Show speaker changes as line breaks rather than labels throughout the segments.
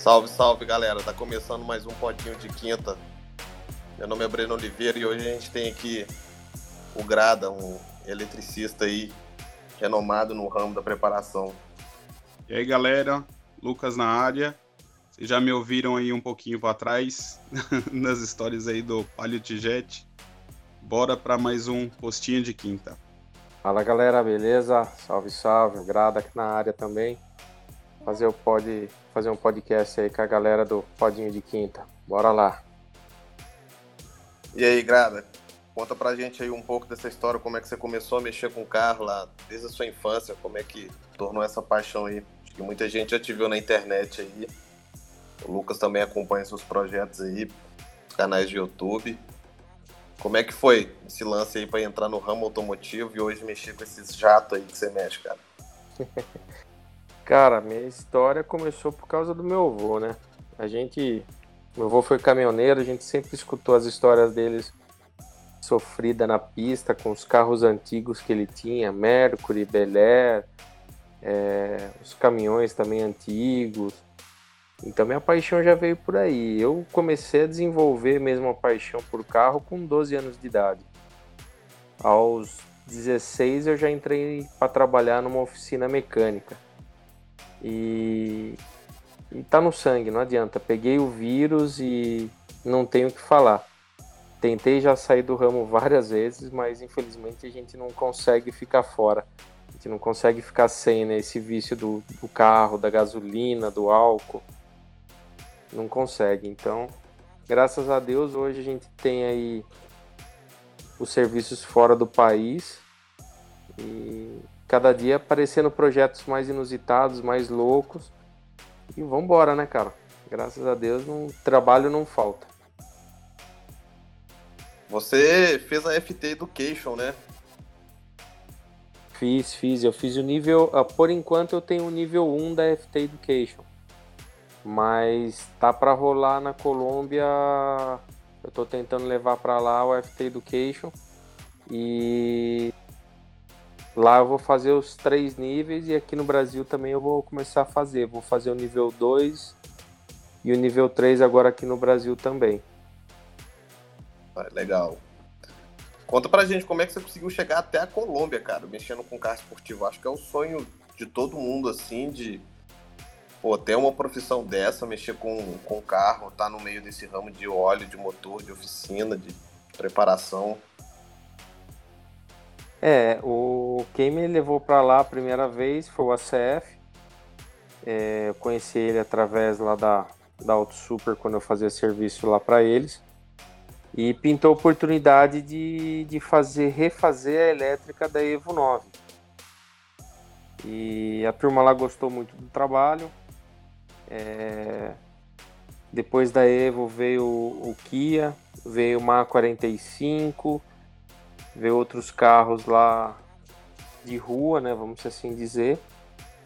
Salve, salve galera, tá começando mais um podinho de quinta. Meu nome é Breno Oliveira e hoje a gente tem aqui o Grada, um eletricista aí renomado no ramo da preparação.
E aí galera, Lucas na área. Vocês já me ouviram aí um pouquinho para trás nas histórias aí do Palio Jet. Bora para mais um postinho de quinta.
Fala galera, beleza? Salve, salve. Grada aqui na área também fazer o pod, fazer um podcast aí com a galera do Podinho de Quinta. Bora lá.
E aí, Grada, conta pra gente aí um pouco dessa história, como é que você começou a mexer com carro lá, desde a sua infância, como é que tornou essa paixão aí. Acho que muita gente já te viu na internet aí. O Lucas também acompanha seus projetos aí, canais de YouTube. Como é que foi esse lance aí para entrar no ramo automotivo e hoje mexer com esses jatos aí que você mexe, cara?
Cara, minha história começou por causa do meu avô, né? A gente. Meu avô foi caminhoneiro, a gente sempre escutou as histórias deles sofrida na pista com os carros antigos que ele tinha, Mercury, Bel Air, é, os caminhões também antigos. Então minha paixão já veio por aí. Eu comecei a desenvolver mesmo a paixão por carro com 12 anos de idade. Aos 16 eu já entrei para trabalhar numa oficina mecânica. E, e tá no sangue, não adianta. Peguei o vírus e não tenho o que falar. Tentei já sair do ramo várias vezes, mas infelizmente a gente não consegue ficar fora. A gente não consegue ficar sem né, esse vício do, do carro, da gasolina, do álcool. Não consegue. Então, graças a Deus, hoje a gente tem aí os serviços fora do país. E cada dia aparecendo projetos mais inusitados, mais loucos. E vamos embora, né, cara? Graças a Deus, um trabalho não falta.
Você fez a FT Education, né?
Fiz, fiz. Eu fiz o nível. Ah, por enquanto eu tenho o nível 1 da FT Education. Mas tá para rolar na Colômbia. Eu tô tentando levar para lá o FT Education. E Lá eu vou fazer os três níveis e aqui no Brasil também eu vou começar a fazer. Vou fazer o nível 2 e o nível 3 agora aqui no Brasil também.
Ah, legal. Conta pra gente como é que você conseguiu chegar até a Colômbia, cara, mexendo com carro esportivo. Acho que é o sonho de todo mundo, assim, de pô, ter uma profissão dessa, mexer com, com carro, tá no meio desse ramo de óleo, de motor, de oficina, de preparação.
É, o quem me levou para lá a primeira vez foi o ACF. É, eu conheci ele através lá da, da Auto Super quando eu fazia serviço lá para eles. E pintou a oportunidade de, de fazer refazer a elétrica da Evo 9. E a turma lá gostou muito do trabalho. É, depois da Evo veio o Kia, veio o Ma 45, ver outros carros lá de rua, né, vamos assim dizer.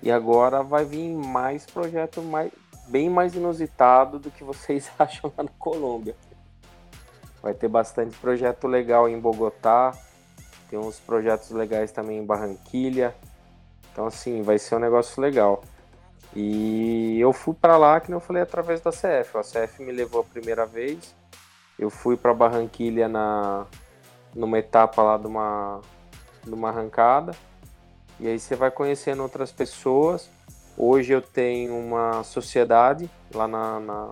E agora vai vir mais projeto mais, bem mais inusitado do que vocês acham lá na Colômbia. Vai ter bastante projeto legal em Bogotá, tem uns projetos legais também em Barranquilha. Então assim, vai ser um negócio legal. E eu fui para lá, que não falei através da CF. A CF me levou a primeira vez. Eu fui para Barranquilha na numa etapa lá de uma, de uma arrancada. E aí você vai conhecendo outras pessoas. Hoje eu tenho uma sociedade lá na, na,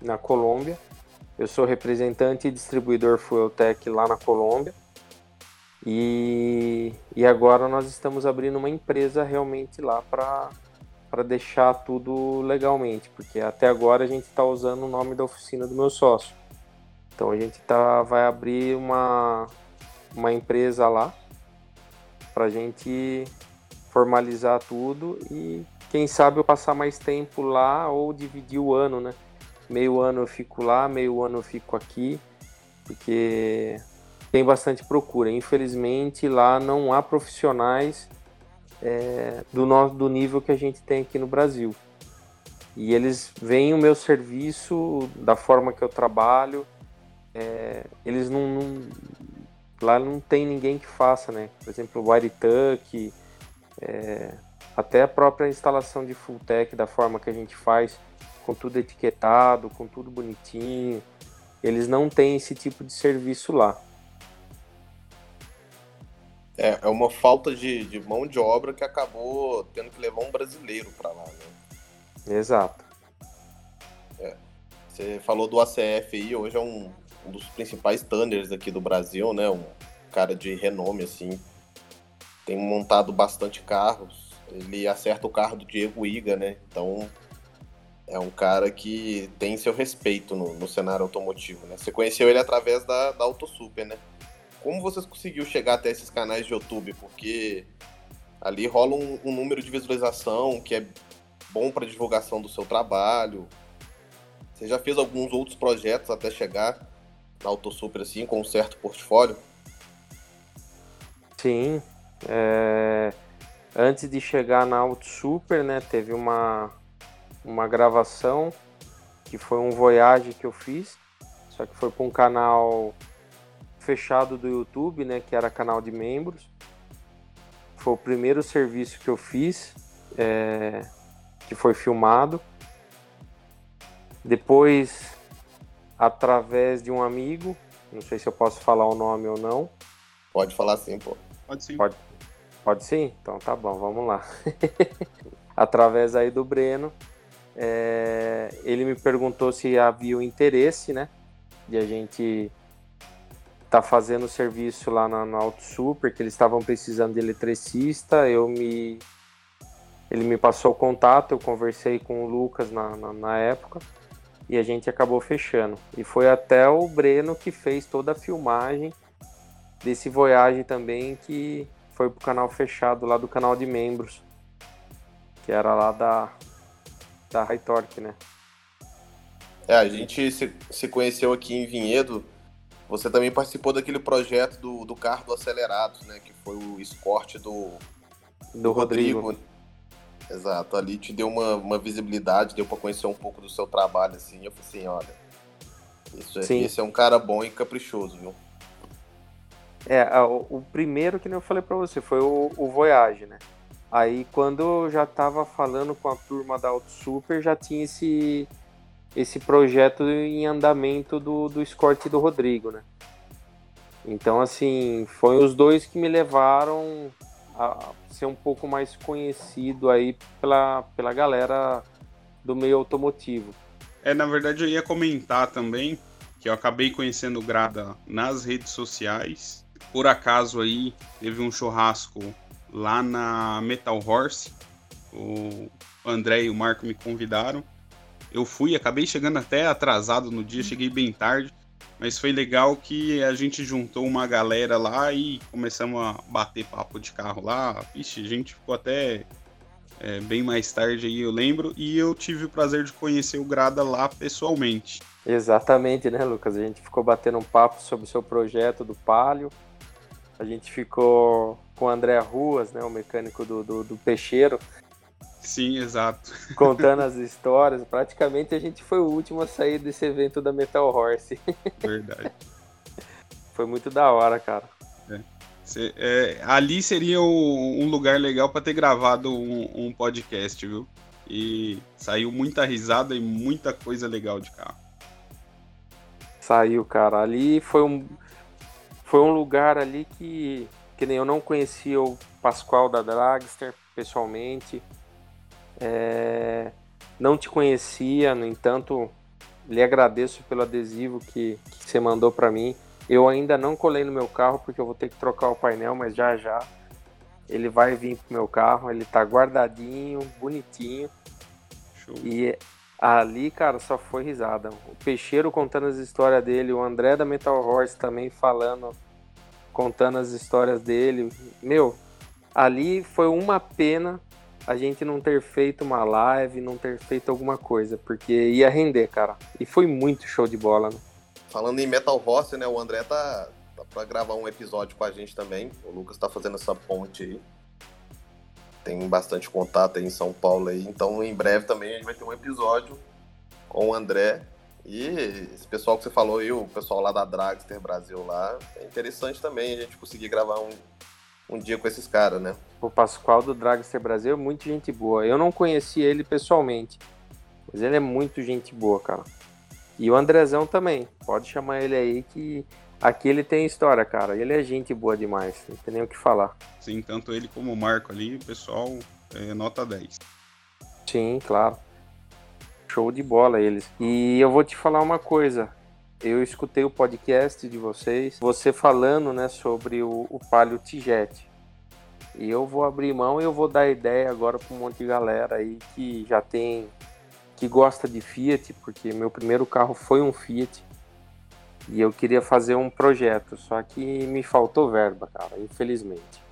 na Colômbia. Eu sou representante e distribuidor Fueltech lá na Colômbia. E, e agora nós estamos abrindo uma empresa realmente lá para deixar tudo legalmente, porque até agora a gente está usando o nome da oficina do meu sócio. Então a gente tá, vai abrir uma, uma empresa lá para a gente formalizar tudo e quem sabe eu passar mais tempo lá ou dividir o ano, né? Meio ano eu fico lá, meio ano eu fico aqui, porque tem bastante procura. Infelizmente lá não há profissionais é, do, nosso, do nível que a gente tem aqui no Brasil. E eles veem o meu serviço da forma que eu trabalho, é, eles não, não, Lá não tem ninguém que faça, né? Por exemplo, o Wirituck, é, até a própria instalação de full tech da forma que a gente faz, com tudo etiquetado, com tudo bonitinho. Eles não têm esse tipo de serviço lá.
É, é uma falta de, de mão de obra que acabou tendo que levar um brasileiro para lá, né?
Exato.
É. Você falou do ACF aí, hoje é um, um dos principais tanners aqui do Brasil, né? Um cara de renome, assim. Tem montado bastante carros. Ele acerta o carro do Diego Iga, né? Então é um cara que tem seu respeito no, no cenário automotivo, né? Você conheceu ele através da, da Auto Super, né? Como vocês conseguiu chegar até esses canais de YouTube? Porque ali rola um, um número de visualização que é bom para divulgação do seu trabalho. Você já fez alguns outros projetos até chegar na Auto Super assim, com um certo portfólio?
Sim. É... Antes de chegar na Auto Super, né, teve uma, uma gravação que foi um Voyage que eu fiz, só que foi para um canal fechado do YouTube, né, que era canal de membros. Foi o primeiro serviço que eu fiz, é, que foi filmado. Depois, através de um amigo, não sei se eu posso falar o nome ou não.
Pode falar sim, pô.
Pode sim.
Pode, pode sim? Então tá bom, vamos lá. através aí do Breno, é, ele me perguntou se havia o interesse, né, de a gente tá fazendo serviço lá na, na Auto Super, que eles estavam precisando de eletricista, eu me ele me passou o contato, eu conversei com o Lucas na, na, na, época e a gente acabou fechando. E foi até o Breno que fez toda a filmagem desse Voyage também, que foi pro canal fechado lá do canal de membros, que era lá da, da High Torque, né?
É, a gente se, se conheceu aqui em Vinhedo você também participou daquele projeto do, do carro do Acelerados, né? Que foi o escorte do,
do, do Rodrigo. Rodrigo.
Exato, ali te deu uma, uma visibilidade, deu para conhecer um pouco do seu trabalho, assim. Eu falei assim, olha, isso é, esse é um cara bom e caprichoso, viu?
É, o, o primeiro que eu falei para você foi o, o Voyage, né? Aí quando eu já tava falando com a turma da Auto Super, já tinha esse esse projeto em andamento do, do Escort do Rodrigo, né? Então, assim, foi os dois que me levaram a ser um pouco mais conhecido aí pela, pela galera do meio automotivo.
É, na verdade eu ia comentar também que eu acabei conhecendo o Grada nas redes sociais. Por acaso aí teve um churrasco lá na Metal Horse. O André e o Marco me convidaram. Eu fui, acabei chegando até atrasado no dia, cheguei bem tarde, mas foi legal que a gente juntou uma galera lá e começamos a bater papo de carro lá. A gente ficou até é, bem mais tarde aí, eu lembro, e eu tive o prazer de conhecer o Grada lá pessoalmente.
Exatamente, né, Lucas? A gente ficou batendo um papo sobre o seu projeto do Palio. A gente ficou com o André Ruas, né, o mecânico do, do, do Peixeiro,
Sim, exato.
Contando as histórias. Praticamente a gente foi o último a sair desse evento da Metal Horse.
Verdade.
foi muito da hora, cara.
É. Cê, é, ali seria um, um lugar legal para ter gravado um, um, podcast, viu? E saiu muita risada e muita coisa legal de carro.
Saiu, cara. Ali foi um, foi um lugar ali que, que nem eu não conhecia o Pascoal da Dragster pessoalmente. É, não te conhecia, no entanto, lhe agradeço pelo adesivo que, que você mandou para mim. Eu ainda não colei no meu carro porque eu vou ter que trocar o painel, mas já já ele vai vir pro meu carro. Ele tá guardadinho, bonitinho. Show. E ali, cara, só foi risada. O Peixeiro contando as histórias dele, o André da Metal Horse também falando, contando as histórias dele. Meu, ali foi uma pena a gente não ter feito uma live, não ter feito alguma coisa, porque ia render, cara. E foi muito show de bola, né?
Falando em Metal Horse, né? O André tá, tá pra gravar um episódio com a gente também. O Lucas tá fazendo essa ponte aí. Tem bastante contato aí em São Paulo aí. Então, em breve também a gente vai ter um episódio com o André. E esse pessoal que você falou aí, o pessoal lá da Dragster Brasil lá, é interessante também a gente conseguir gravar um, um dia com esses caras, né?
O Pascoal do Dragster Brasil é muito gente boa. Eu não conheci ele pessoalmente, Mas ele é muito gente boa, cara. E o Andrezão também. Pode chamar ele aí que aqui ele tem história, cara. Ele é gente boa demais. Não tem nem o que falar.
Sim, tanto ele como o Marco ali, pessoal é nota 10.
Sim, claro. Show de bola eles. E eu vou te falar uma coisa. Eu escutei o podcast de vocês, você falando, né, sobre o, o Palio Tigete. E eu vou abrir mão e eu vou dar ideia agora para um monte de galera aí que já tem que gosta de Fiat, porque meu primeiro carro foi um Fiat. E eu queria fazer um projeto, só que me faltou verba, cara, infelizmente.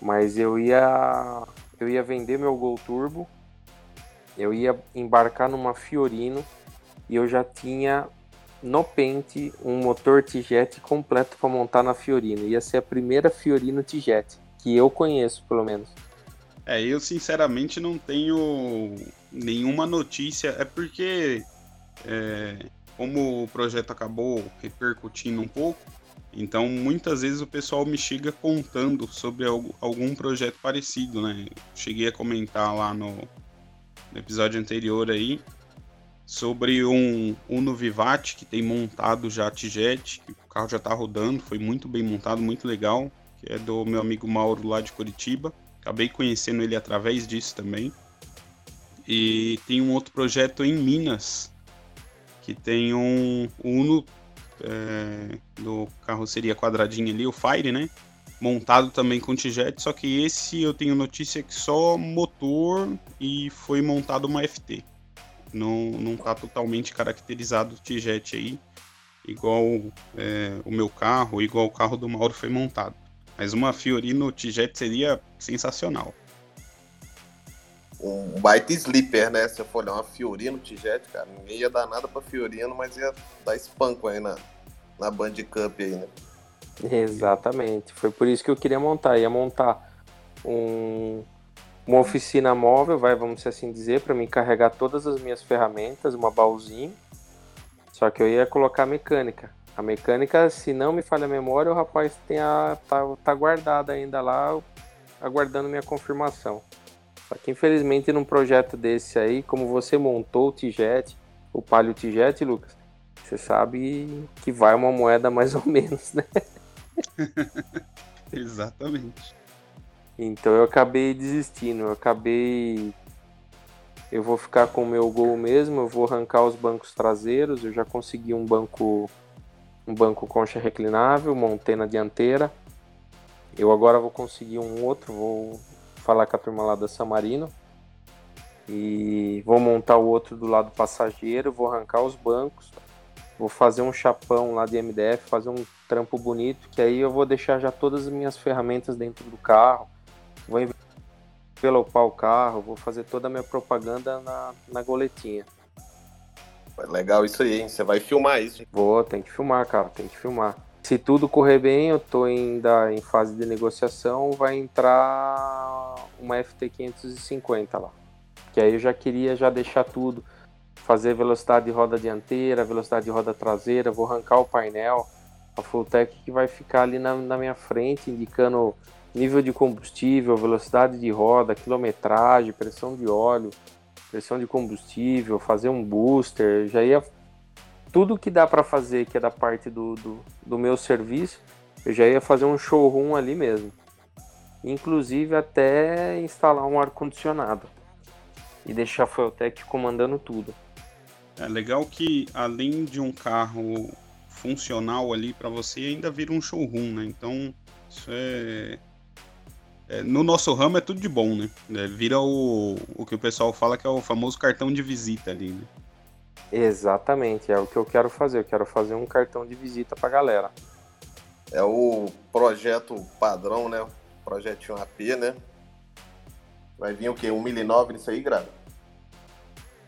Mas eu ia eu ia vender meu Gol Turbo, eu ia embarcar numa Fiorino e eu já tinha no pente um motor T-Jet completo para montar na Fiorino. Ia ser a primeira Fiorino T-Jet que eu conheço, pelo menos.
É, eu sinceramente não tenho nenhuma notícia. É porque, é, como o projeto acabou repercutindo um pouco, então muitas vezes o pessoal me chega contando sobre algum projeto parecido, né? Cheguei a comentar lá no, no episódio anterior aí sobre um Uno Vivati que tem montado já T-Jet, que o carro já está rodando, foi muito bem montado, muito legal que é do meu amigo Mauro lá de Curitiba. Acabei conhecendo ele através disso também. E tem um outro projeto em Minas, que tem um Uno é, do carroceria quadradinha ali, o Fire, né? Montado também com T-Jet, só que esse eu tenho notícia que só motor e foi montado uma FT. Não, não tá totalmente caracterizado o T-Jet aí, igual é, o meu carro, igual o carro do Mauro foi montado. Mas uma Fiorino T-Jet seria sensacional.
Um baita sleeper, né? Se eu for olhar uma Fiorino T-Jet, cara, ninguém ia dar nada pra Fiorino, mas ia dar espanco aí na, na Band Cup aí, né?
Exatamente. Foi por isso que eu queria montar. Ia montar um, uma oficina móvel, vai, vamos assim dizer, para me carregar todas as minhas ferramentas, uma baúzinho. Só que eu ia colocar mecânica. A mecânica, se não me falha a memória, o rapaz tem a, tá, tá guardado ainda lá, aguardando minha confirmação. Só que infelizmente num projeto desse aí, como você montou o Tijet, o Palio Tijet, Lucas, você sabe que vai uma moeda mais ou menos, né?
Exatamente.
Então eu acabei desistindo, eu acabei. Eu vou ficar com o meu gol mesmo, eu vou arrancar os bancos traseiros, eu já consegui um banco um banco concha reclinável, montei na dianteira. Eu agora vou conseguir um outro, vou falar com a turma lá da Samarino. E vou montar o outro do lado passageiro, vou arrancar os bancos, vou fazer um chapão lá de MDF, fazer um trampo bonito, que aí eu vou deixar já todas as minhas ferramentas dentro do carro, vou envelopar o carro, vou fazer toda a minha propaganda na, na goletinha.
Legal isso aí, hein? Você vai filmar isso.
Vou, tem que filmar, cara, tem que filmar. Se tudo correr bem, eu tô ainda em fase de negociação, vai entrar uma FT550 lá. Que aí eu já queria já deixar tudo, fazer velocidade de roda dianteira, velocidade de roda traseira, vou arrancar o painel, a Fulltech que vai ficar ali na, na minha frente, indicando nível de combustível, velocidade de roda, quilometragem, pressão de óleo, pressão de combustível, fazer um booster, já ia tudo que dá para fazer que é da parte do, do, do, meu serviço, eu já ia fazer um showroom ali mesmo. Inclusive até instalar um ar condicionado e deixar a Fueltech comandando tudo.
É legal que além de um carro funcional ali para você, ainda vira um showroom, né? Então isso é é, no nosso ramo é tudo de bom, né? É, vira o, o que o pessoal fala que é o famoso cartão de visita ali, né?
Exatamente, é o que eu quero fazer. Eu quero fazer um cartão de visita pra galera.
É o projeto padrão, né? Projetinho AP, né? Vai vir o quê? 1.009 nisso aí, Grado?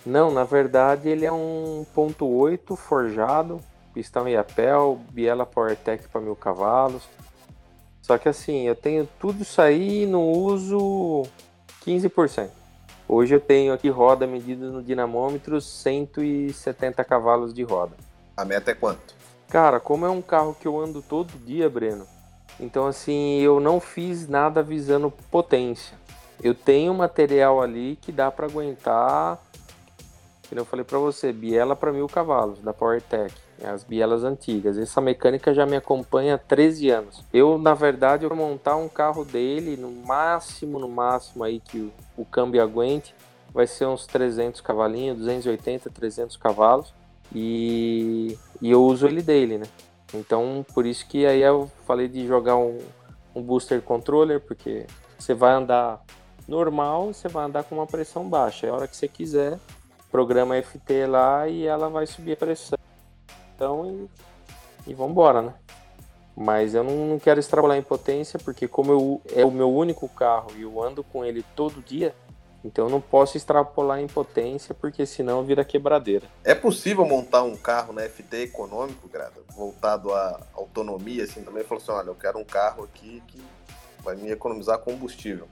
Não, na verdade ele é um ponto .8 forjado, pistão Iapel, biela PowerTech para mil cavalos, só que assim, eu tenho tudo isso aí no uso 15%. Hoje eu tenho aqui roda medida no dinamômetro 170 cavalos de roda.
A meta é quanto?
Cara, como é um carro que eu ando todo dia, Breno, então assim, eu não fiz nada visando potência. Eu tenho material ali que dá para aguentar que eu falei para você, biela para mil cavalos, da PowerTech, as bielas antigas. Essa mecânica já me acompanha há 13 anos. Eu, na verdade, vou montar um carro dele, no máximo, no máximo aí que o, o câmbio aguente, vai ser uns 300 cavalinhos, 280, 300 cavalos. E, e eu uso ele dele, né? Então, por isso que aí eu falei de jogar um, um booster controller, porque você vai andar normal, você vai andar com uma pressão baixa. É a hora que você quiser, programa FT lá e ela vai subir a pressão. Então, e, e vambora, né? Mas eu não, não quero extrapolar em potência, porque como eu, é o meu único carro e eu ando com ele todo dia, então eu não posso extrapolar em potência, porque senão vira quebradeira.
É possível montar um carro na FT econômico, Grada, voltado à autonomia, assim, também? Falou assim, olha, eu quero um carro aqui que vai me economizar combustível.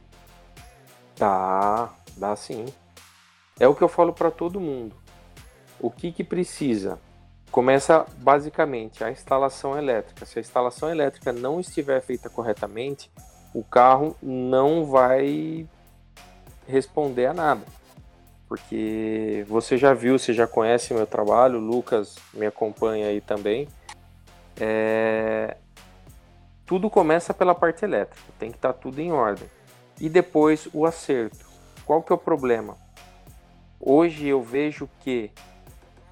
Dá, dá sim. É o que eu falo para todo mundo. O que que precisa? Começa basicamente a instalação elétrica. Se a instalação elétrica não estiver feita corretamente, o carro não vai responder a nada. Porque você já viu, você já conhece meu trabalho, o Lucas me acompanha aí também. É... Tudo começa pela parte elétrica, tem que estar tá tudo em ordem. E depois o acerto. Qual que é o problema? Hoje eu vejo que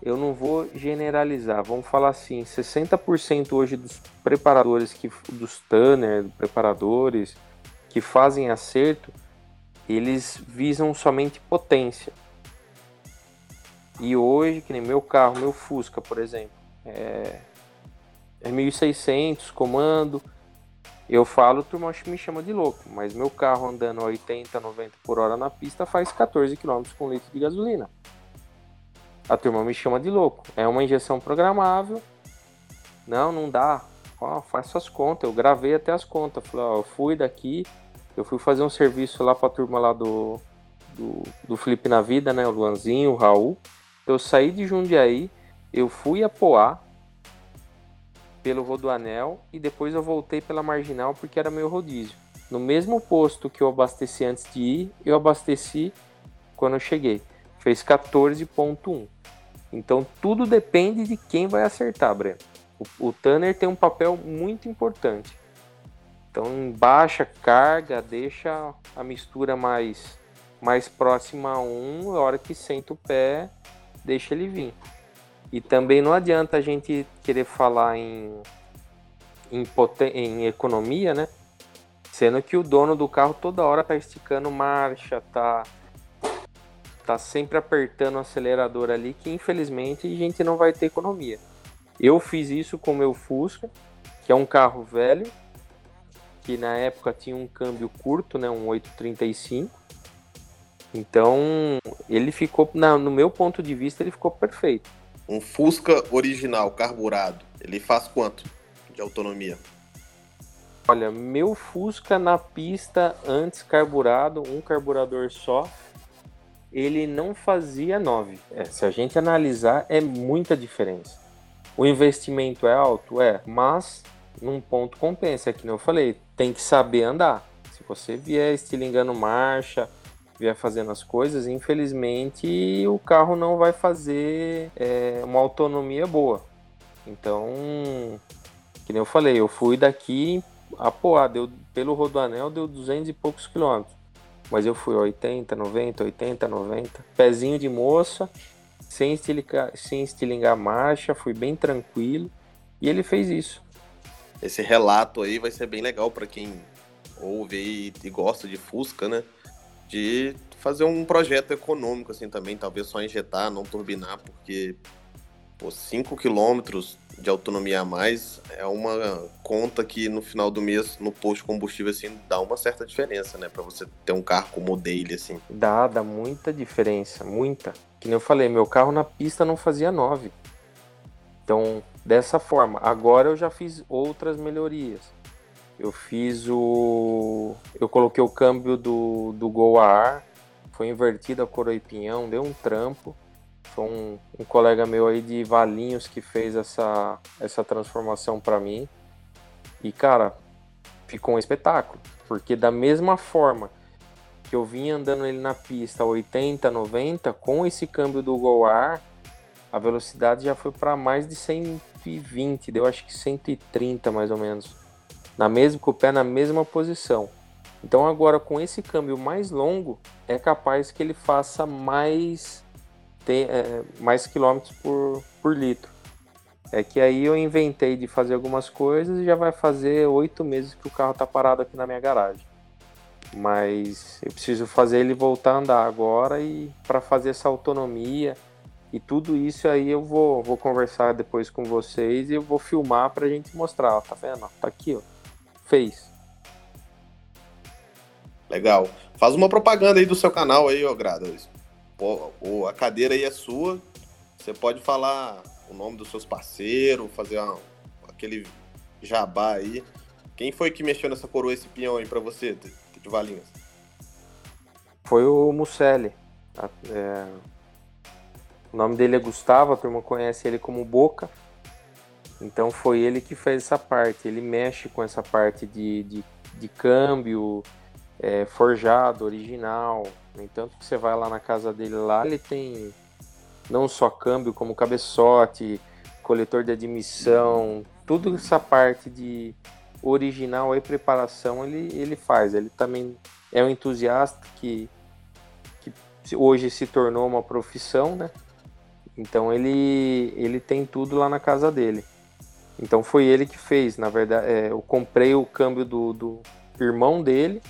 eu não vou generalizar, vamos falar assim, 60% hoje dos preparadores que dos tanner, preparadores que fazem acerto, eles visam somente potência. E hoje, que nem meu carro, meu Fusca, por exemplo, é, é 1600 comando. Eu falo, turma me chama de louco, mas meu carro andando a 80, 90 por hora na pista faz 14 km com litro de gasolina. A turma me chama de louco. É uma injeção programável. Não, não dá. Ó, faz suas contas. Eu gravei até as contas. Falei, eu fui daqui, eu fui fazer um serviço lá pra turma lá do, do, do Felipe na Vida, né? O Luanzinho, o Raul. Eu saí de Jundiaí, eu fui a Poá pelo Rodoanel e depois eu voltei pela Marginal porque era meu rodízio. No mesmo posto que eu abasteci antes de ir, eu abasteci quando eu cheguei. Fez 14.1. Então tudo depende de quem vai acertar, Breno. O, o Tanner tem um papel muito importante. Então, baixa carga, deixa a mistura mais, mais próxima a um, a hora que senta o pé, deixa ele vir. E também não adianta a gente querer falar em, em, em economia, né? Sendo que o dono do carro toda hora tá esticando marcha, tá, tá sempre apertando o acelerador ali, que infelizmente a gente não vai ter economia. Eu fiz isso com o meu Fusca, que é um carro velho, que na época tinha um câmbio curto, né, um 835. Então, ele ficou, na, no meu ponto de vista, ele ficou perfeito.
Um Fusca original, carburado, ele faz quanto de autonomia?
Olha, meu Fusca na pista, antes carburado, um carburador só, ele não fazia 9. É, se a gente analisar, é muita diferença. O investimento é alto? É, mas num ponto compensa, é que eu falei, tem que saber andar. Se você vier estilingando marcha, vier fazendo as coisas, infelizmente o carro não vai fazer é, uma autonomia boa. Então, que eu falei, eu fui daqui a Poá, deu, pelo Rodoanel deu 200 e poucos quilômetros. Mas eu fui 80, 90, 80, 90. Pezinho de moça, sem estilingar, sem estilingar marcha, fui bem tranquilo. E ele fez isso
esse relato aí vai ser bem legal para quem ouve e, gosta de Fusca, né? De fazer um projeto econômico assim também, talvez só injetar, não turbinar, porque 5 quilômetros de autonomia a mais é uma conta que no final do mês, no posto de combustível, assim, dá uma certa diferença, né? Para você ter um carro como o dele, assim.
Dá, dá muita diferença, muita. Que nem eu falei, meu carro na pista não fazia 9. Então, dessa forma. Agora eu já fiz outras melhorias. Eu fiz o. Eu coloquei o câmbio do, do Gol a ar, foi invertido a coroa e pinhão, deu um trampo. Foi um, um colega meu aí de Valinhos que fez essa, essa transformação para mim. E cara, ficou um espetáculo. Porque da mesma forma que eu vinha andando ele na pista 80, 90, com esse câmbio do Goar, a velocidade já foi para mais de 120, deu acho que 130 mais ou menos. Na mesma, com o pé na mesma posição. Então agora com esse câmbio mais longo, é capaz que ele faça mais, tem, é, mais quilômetros por, por litro. É que aí eu inventei de fazer algumas coisas e já vai fazer oito meses que o carro está parado aqui na minha garagem. Mas eu preciso fazer ele voltar a andar agora e para fazer essa autonomia e tudo isso aí eu vou, vou conversar depois com vocês e eu vou filmar para a gente mostrar. Ó, tá vendo? Tá aqui, ó. Fez.
Legal. Faz uma propaganda aí do seu canal aí, ó, Grada. A cadeira aí é sua. Você pode falar o nome dos seus parceiros, fazer uma, aquele jabá aí. Quem foi que mexeu nessa coroa, esse pinhão aí pra você, de Valinhos?
Foi o Mucelli. É... O nome dele é Gustavo, a turma conhece ele como Boca. Então foi ele que fez essa parte. Ele mexe com essa parte de, de, de câmbio, é, forjado, original. No entanto, você vai lá na casa dele lá, ele tem não só câmbio, como cabeçote, coletor de admissão, tudo essa parte de original e preparação ele, ele faz. Ele também é um entusiasta que, que hoje se tornou uma profissão, né? Então ele, ele tem tudo lá na casa dele. Então foi ele que fez. Na verdade, é, eu comprei o câmbio do, do irmão dele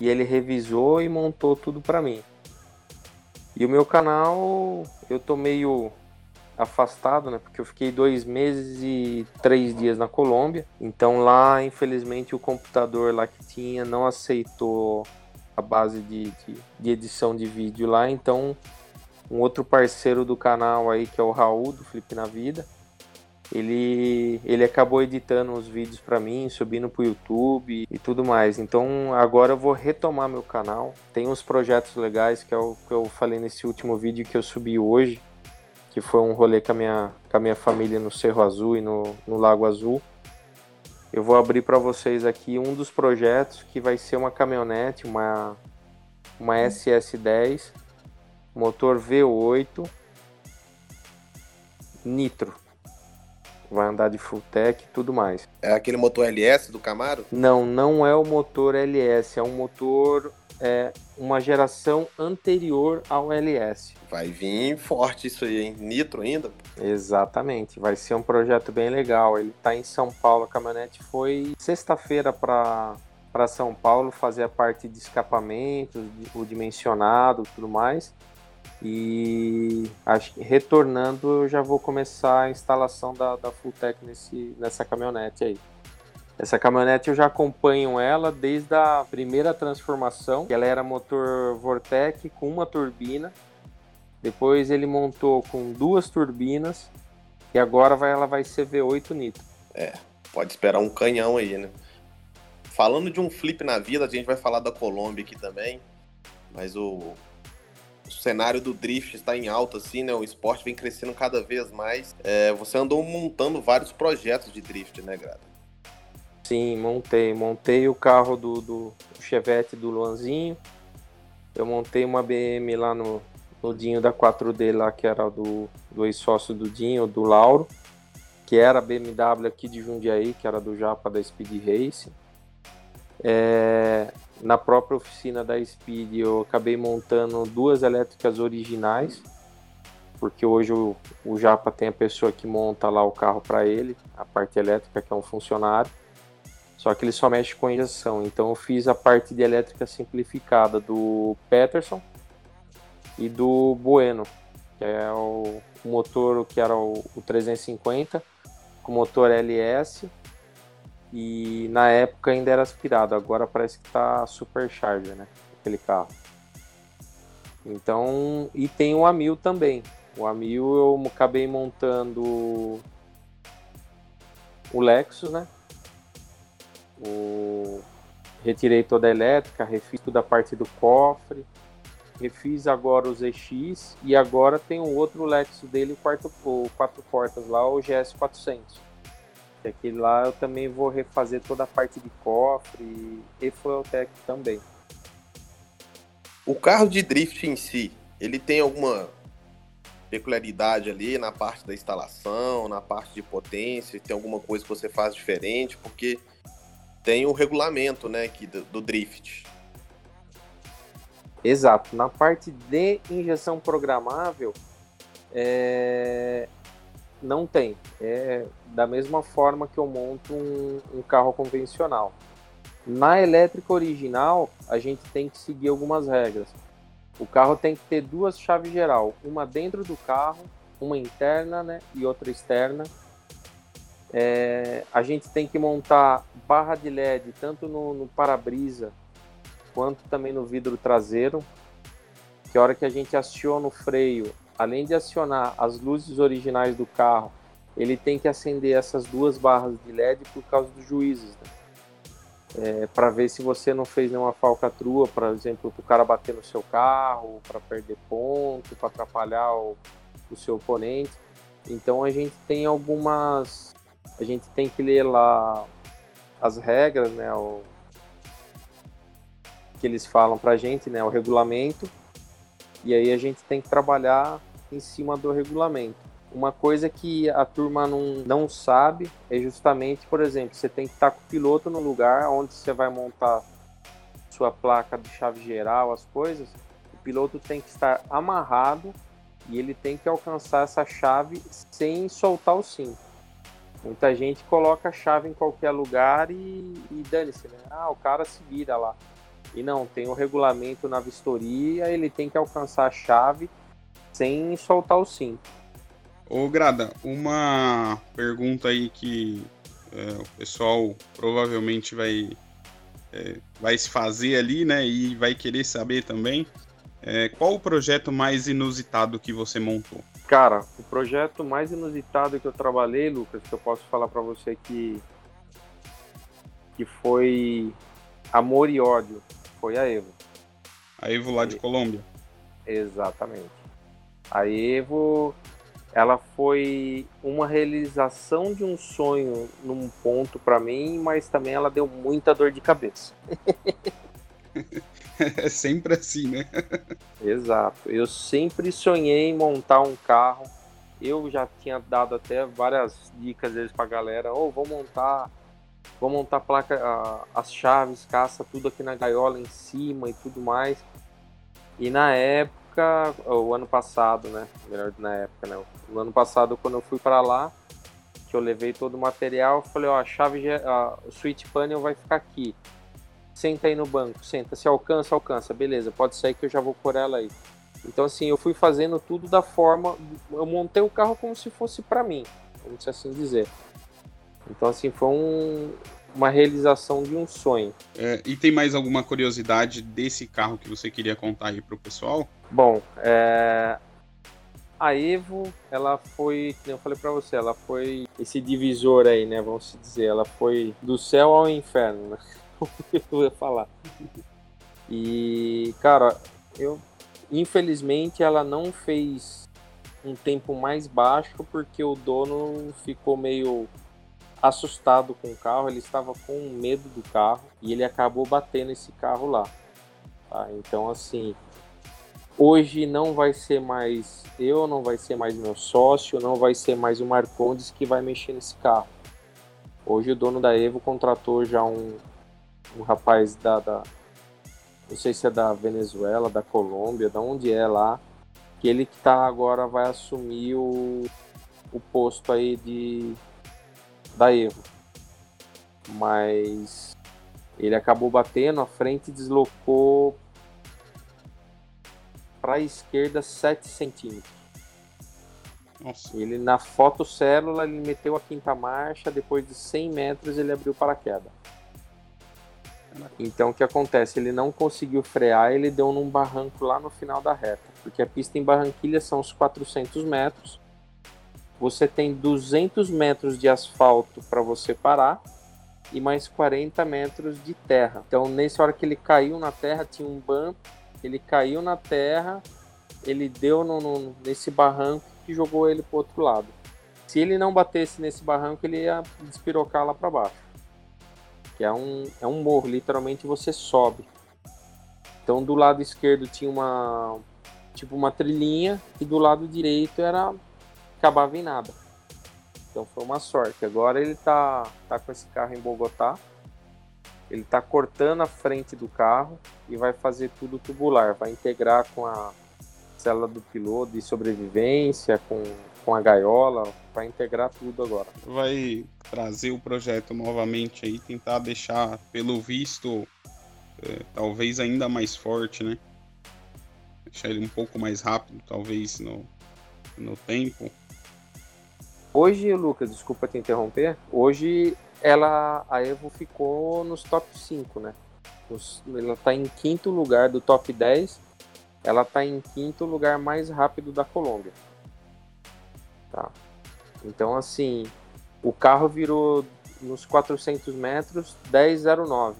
e ele revisou e montou tudo para mim. E o meu canal, eu tô meio afastado, né? Porque eu fiquei dois meses e três dias na Colômbia. Então lá, infelizmente, o computador lá que tinha não aceitou a base de, de, de edição de vídeo lá. Então, um outro parceiro do canal aí, que é o Raul, do Flip na Vida, ele, ele acabou editando os vídeos para mim, subindo pro YouTube e tudo mais. Então agora eu vou retomar meu canal. Tem uns projetos legais que é o que eu falei nesse último vídeo que eu subi hoje, que foi um rolê com a minha, com a minha família no Cerro Azul e no, no Lago Azul. Eu vou abrir para vocês aqui um dos projetos que vai ser uma caminhonete, uma, uma SS10, motor V8, nitro vai andar de full tech e tudo mais.
É aquele motor LS do Camaro?
Não, não é o motor LS, é um motor é uma geração anterior ao LS.
Vai vir forte isso aí, hein? Nitro ainda?
Exatamente, vai ser um projeto bem legal. Ele está em São Paulo, a caminhonete foi sexta-feira para para São Paulo fazer a parte de escapamento, o dimensionado, tudo mais. E acho que retornando eu já vou começar a instalação da, da Fulltech nesse, nessa caminhonete aí. Essa caminhonete eu já acompanho ela desde a primeira transformação, ela era motor Vortec com uma turbina. Depois ele montou com duas turbinas e agora vai, ela vai ser V8 nitro.
É, pode esperar um canhão aí, né? Falando de um flip na vida, a gente vai falar da Colômbia aqui também, mas o, o cenário do drift está em alta, assim, né? O esporte vem crescendo cada vez mais. É, você andou montando vários projetos de drift, né, Grada?
Sim, montei. Montei o carro do, do Chevette do Luanzinho. Eu montei uma BM lá no, no Dinho da 4D lá, que era do, do ex-sócio do Dinho, do Lauro. Que era a BMW aqui de Jundiaí, que era do Japa da Speed Race. É, na própria oficina da Speed eu acabei montando duas elétricas originais, porque hoje o, o Japa tem a pessoa que monta lá o carro para ele, a parte elétrica que é um funcionário, só que ele só mexe com injeção. Então eu fiz a parte de elétrica simplificada do Peterson e do Bueno, que é o, o motor que era o, o 350 com motor LS e na época ainda era aspirado, agora parece que tá supercharger, né? Aquele carro. Então, e tem o Amil também. O Amil eu acabei montando o Lexus, né? O... Retirei toda a elétrica, refiz toda a parte do cofre, refiz agora o ZX e agora tem um outro Lexus dele, quarto, o quatro portas lá, o GS 400 que aquele lá eu também vou refazer toda a parte de cofre e Fuel Tech também.
O carro de drift em si, ele tem alguma peculiaridade ali na parte da instalação, na parte de potência, tem alguma coisa que você faz diferente, porque tem o regulamento, né, aqui do, do drift.
Exato. Na parte de injeção programável, é... não tem. É da mesma forma que eu monto um, um carro convencional. Na elétrica original, a gente tem que seguir algumas regras. O carro tem que ter duas chaves geral, uma dentro do carro, uma interna né, e outra externa. É, a gente tem que montar barra de LED tanto no, no para-brisa quanto também no vidro traseiro. Que a hora que a gente aciona o freio, além de acionar as luzes originais do carro, ele tem que acender essas duas barras de LED por causa dos juízes. Né? é, para ver se você não fez nenhuma falcatrua, por exemplo, para o cara bater no seu carro, para perder ponto, para atrapalhar o, o, seu oponente. Então a gente tem algumas, a gente tem que ler lá as regras, né, o, que eles falam para a gente, né, o regulamento, e aí a gente tem que trabalhar em cima do regulamento. Uma coisa que a turma não, não sabe é justamente, por exemplo, você tem que estar com o piloto no lugar onde você vai montar sua placa de chave geral, as coisas. O piloto tem que estar amarrado e ele tem que alcançar essa chave sem soltar o cinto. Muita gente coloca a chave em qualquer lugar e, e dane-se, né? Ah, o cara se vira lá. E não, tem o regulamento na vistoria, ele tem que alcançar a chave sem soltar o cinto.
Ô Grada, uma pergunta aí que é, o pessoal provavelmente vai, é, vai se fazer ali, né? E vai querer saber também. É, qual o projeto mais inusitado que você montou?
Cara, o projeto mais inusitado que eu trabalhei, Lucas, que eu posso falar para você que que foi Amor e Ódio, foi a Evo.
A Evo lá de Colômbia.
Exatamente. A Evo ela foi uma realização de um sonho num ponto para mim, mas também ela deu muita dor de cabeça.
é sempre assim, né?
Exato. Eu sempre sonhei em montar um carro. Eu já tinha dado até várias dicas vezes pra galera, ou oh, vou montar, vou montar placa, as chaves, caça tudo aqui na gaiola em cima e tudo mais. E na época época, o ano passado, né? Melhor na época, né? O ano passado, quando eu fui para lá, que eu levei todo o material, falei, ó, a chave, a, o switch panel vai ficar aqui. Senta aí no banco, senta. Se alcança, alcança. Beleza, pode sair que eu já vou por ela aí. Então, assim, eu fui fazendo tudo da forma. Eu montei o carro como se fosse para mim, vamos assim dizer. Então, assim, foi um, uma realização de um sonho.
É, e tem mais alguma curiosidade desse carro que você queria contar aí pro pessoal?
Bom, é... a Evo, ela foi, como eu falei para você, ela foi esse divisor aí, né? Vamos dizer, ela foi do céu ao inferno, né? O que eu ia falar. E, cara, eu infelizmente ela não fez um tempo mais baixo porque o dono ficou meio assustado com o carro, ele estava com medo do carro e ele acabou batendo esse carro lá. Tá? Então, assim, hoje não vai ser mais eu, não vai ser mais meu sócio, não vai ser mais o Marcondes que vai mexer nesse carro. Hoje o dono da Evo contratou já um, um rapaz da, da, não sei se é da Venezuela, da Colômbia, da onde é lá, que ele que tá agora vai assumir o, o posto aí de da Evo. Mas ele acabou batendo, a frente deslocou para a esquerda 7 centímetros. Nossa. Ele na fotocélula ele meteu a quinta marcha, depois de 100 metros ele abriu paraquedas. Então o que acontece? Ele não conseguiu frear, ele deu num barranco lá no final da reta, porque a pista em Barranquilha são os 400 metros você tem 200 metros de asfalto para você parar e mais 40 metros de terra. Então, nessa hora que ele caiu na terra, tinha um bump, ele caiu na terra, ele deu no, no, nesse barranco e jogou ele para outro lado. Se ele não batesse nesse barranco, ele ia despirocar lá para baixo. Que é um, é um morro, literalmente você sobe. Então do lado esquerdo tinha uma tipo uma trilhinha e do lado direito era acabava em nada. Então foi uma sorte. Agora ele tá tá com esse carro em Bogotá. Ele tá cortando a frente do carro e vai fazer tudo tubular, vai integrar com a célula do piloto de sobrevivência, com, com a gaiola, vai integrar tudo agora.
Vai trazer o projeto novamente aí, tentar deixar, pelo visto, é, talvez ainda mais forte, né? Deixar ele um pouco mais rápido, talvez, no, no tempo.
Hoje, Lucas, desculpa te interromper, hoje ela, a Evo ficou nos top 5, né? ela está em quinto lugar do top 10 ela está em quinto lugar mais rápido da Colômbia. Tá. Então, assim, o carro virou nos 400 metros 10,09.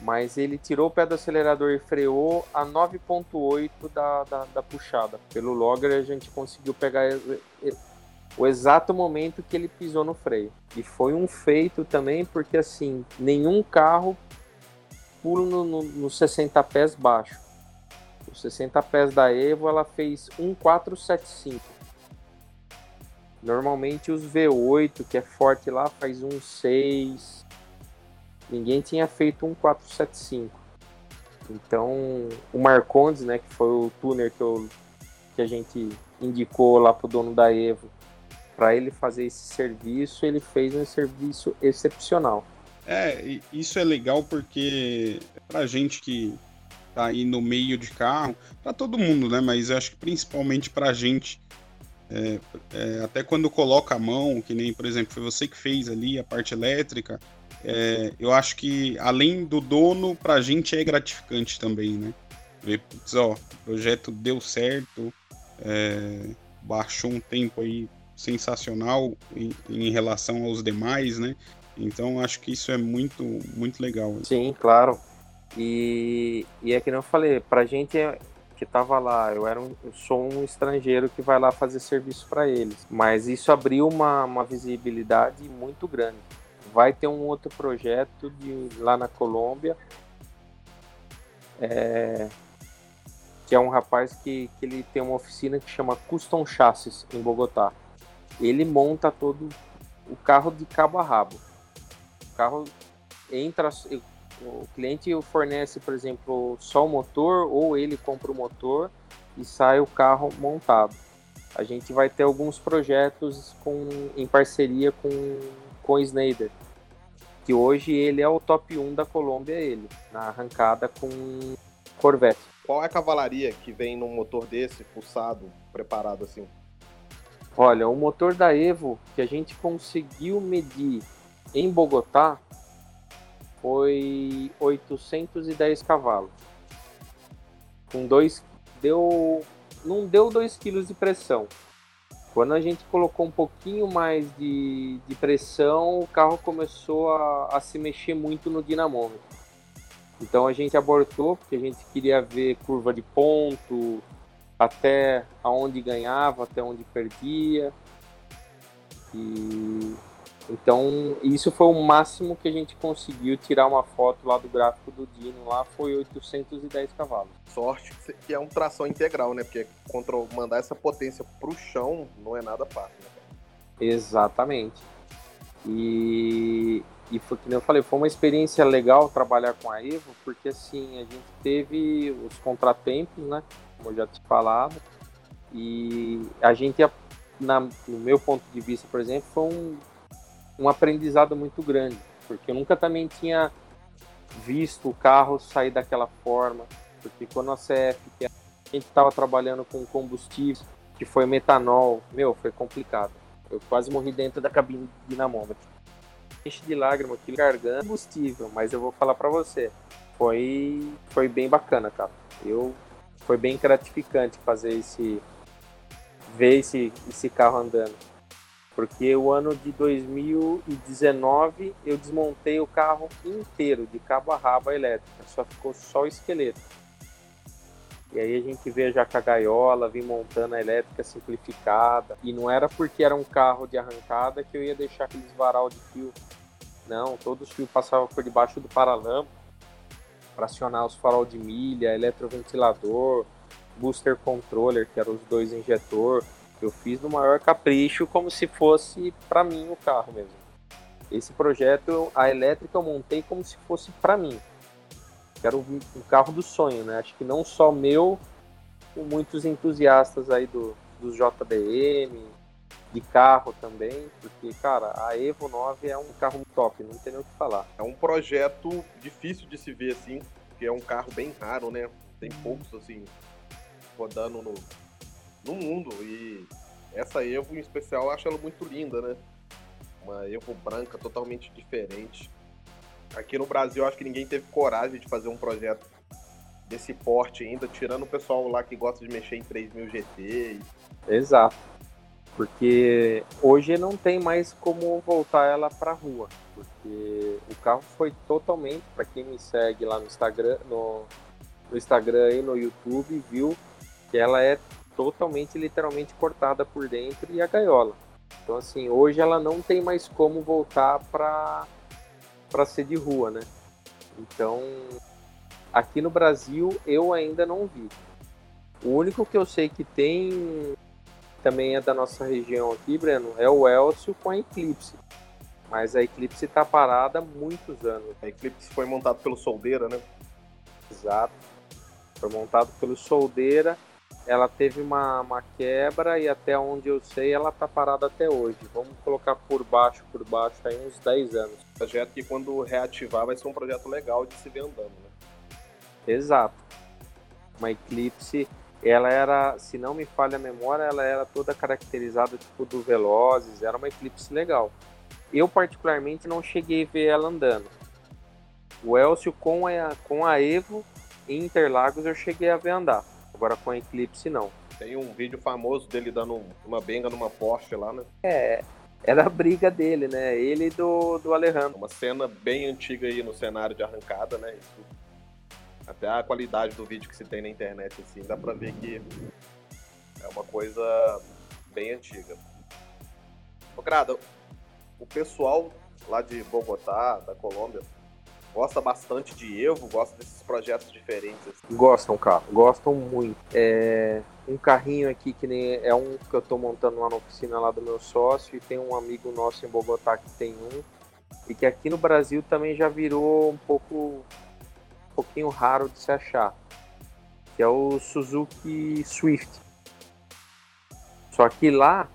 Mas ele tirou o pé do acelerador e freou a 9,8 da, da, da, puxada. Pelo logger, a gente conseguiu pegar o exato momento que ele pisou no freio. E foi um feito também, porque assim, nenhum carro pula nos no, no 60 pés baixo. Os 60 pés da Evo ela fez 1475. Normalmente os V8, que é forte lá, faz 16. Ninguém tinha feito 1475. Então, o Marcondes, né, que foi o tuner que, eu, que a gente indicou lá pro dono da Evo, para ele fazer esse serviço, ele fez um serviço excepcional.
É, isso é legal porque pra gente que tá aí no meio de carro, para todo mundo, né? Mas eu acho que principalmente pra gente, é, é, até quando coloca a mão, que nem, por exemplo, foi você que fez ali a parte elétrica, é, eu acho que além do dono, pra gente é gratificante também, né? Ver, putz, ó, o projeto deu certo, é, baixou um tempo aí sensacional em, em relação aos demais, né? Então acho que isso é muito, muito legal.
Sim, claro. E, e é que eu falei, pra gente é, que tava lá, eu era um, eu sou um estrangeiro que vai lá fazer serviço para eles, mas isso abriu uma, uma visibilidade muito grande. Vai ter um outro projeto de, lá na Colômbia, é, que é um rapaz que, que ele tem uma oficina que chama Custom Chassis em Bogotá. Ele monta todo o carro de cabo a rabo. O carro entra, o cliente fornece, por exemplo, só o motor ou ele compra o motor e sai o carro montado. A gente vai ter alguns projetos com, em parceria com, com o Snyder, que hoje ele é o top 1 da Colômbia, ele, na arrancada com Corvette.
Qual é a cavalaria que vem num motor desse, pulsado, preparado assim?
Olha, o motor da Evo que a gente conseguiu medir em Bogotá foi 810 cavalos. Com dois deu não deu 2 kg de pressão. Quando a gente colocou um pouquinho mais de, de pressão, o carro começou a, a se mexer muito no dinamômetro. Então a gente abortou porque a gente queria ver curva de ponto, até aonde ganhava, até onde perdia. E então, isso foi o máximo que a gente conseguiu tirar uma foto lá do gráfico do Dino, lá foi 810 cavalos.
Sorte que é um tração integral, né? Porque mandar essa potência pro chão não é nada fácil, né?
Exatamente. E, e foi que eu falei, foi uma experiência legal trabalhar com a Evo, porque assim, a gente teve os contratempos, né? Como já te falado. E a gente, na, no meu ponto de vista, por exemplo, foi um um aprendizado muito grande, porque eu nunca também tinha visto o carro sair daquela forma, porque quando a CF, a gente estava trabalhando com combustível, que foi metanol, meu, foi complicado. Eu quase morri dentro da cabine de dinamômetro. Enche de lágrima aqui, garganta, combustível, mas eu vou falar para você, foi foi bem bacana, cara. Eu foi bem gratificante fazer esse ver esse esse carro andando. Porque o ano de 2019 eu desmontei o carro inteiro, de cabo a rabo elétrica, só ficou só o esqueleto. E aí a gente veio já com a gaiola, vim montando a elétrica simplificada. E não era porque era um carro de arrancada que eu ia deixar aqueles varal de fio. Não, todos os fios passavam por debaixo do paralama. Para acionar os farol de milha, eletroventilador, booster controller, que eram os dois injetor. Eu fiz no maior capricho, como se fosse para mim o carro mesmo. Esse projeto, a elétrica eu montei como se fosse para mim. Era o, carro do sonho, né? Acho que não só meu, com muitos entusiastas aí do, dos JDM, de carro também, porque, cara, a Evo 9 é um carro top, não tem nem o que falar.
É um projeto difícil de se ver assim, porque é um carro bem raro, né? Tem poucos, assim, rodando no, no mundo. E essa Evo, em especial, eu acho ela muito linda, né? Uma Evo branca totalmente diferente. Aqui no Brasil, acho que ninguém teve coragem de fazer um projeto desse porte ainda, tirando o pessoal lá que gosta de mexer em 3000 GT. E...
Exato. Porque hoje não tem mais como voltar ela para rua, porque o carro foi totalmente, para quem me segue lá no Instagram, no, no Instagram e no YouTube, viu que ela é totalmente, literalmente cortada por dentro e a gaiola. Então assim, hoje ela não tem mais como voltar para para ser de rua, né? Então, aqui no Brasil eu ainda não vi. O único que eu sei que tem também é da nossa região aqui, Breno, é o Elcio com a Eclipse. Mas a Eclipse está parada há muitos anos.
A Eclipse foi montado pelo Soldeira, né?
Exato. Foi montado pelo Soldeira. Ela teve uma, uma quebra e até onde eu sei ela está parada até hoje. Vamos colocar por baixo, por baixo, aí uns 10 anos.
Projeto que quando reativar vai ser um projeto legal de se ver andando, né?
Exato. Uma Eclipse ela era, se não me falha a memória, ela era toda caracterizada tipo do Velozes, era uma Eclipse legal. Eu particularmente não cheguei a ver ela andando. O Elcio com a, com a Evo em Interlagos eu cheguei a ver andar. Agora com a Eclipse não.
Tem um vídeo famoso dele dando uma benga numa Porsche lá, né?
É, era a briga dele, né? Ele e do, do Alejandro.
Uma cena bem antiga aí no cenário de arrancada, né? Isso até a qualidade do vídeo que se tem na internet, assim, dá pra ver que é uma coisa bem antiga. Ô, Grada, o pessoal lá de Bogotá, da Colômbia, gosta bastante de Evo, gosta desses projetos diferentes. Assim.
Gostam, cara, gostam muito. É um carrinho aqui que nem é um que eu tô montando lá na oficina lá do meu sócio e tem um amigo nosso em Bogotá que tem um e que aqui no Brasil também já virou um pouco pouquinho raro de se achar, que é o Suzuki Swift. Só que lá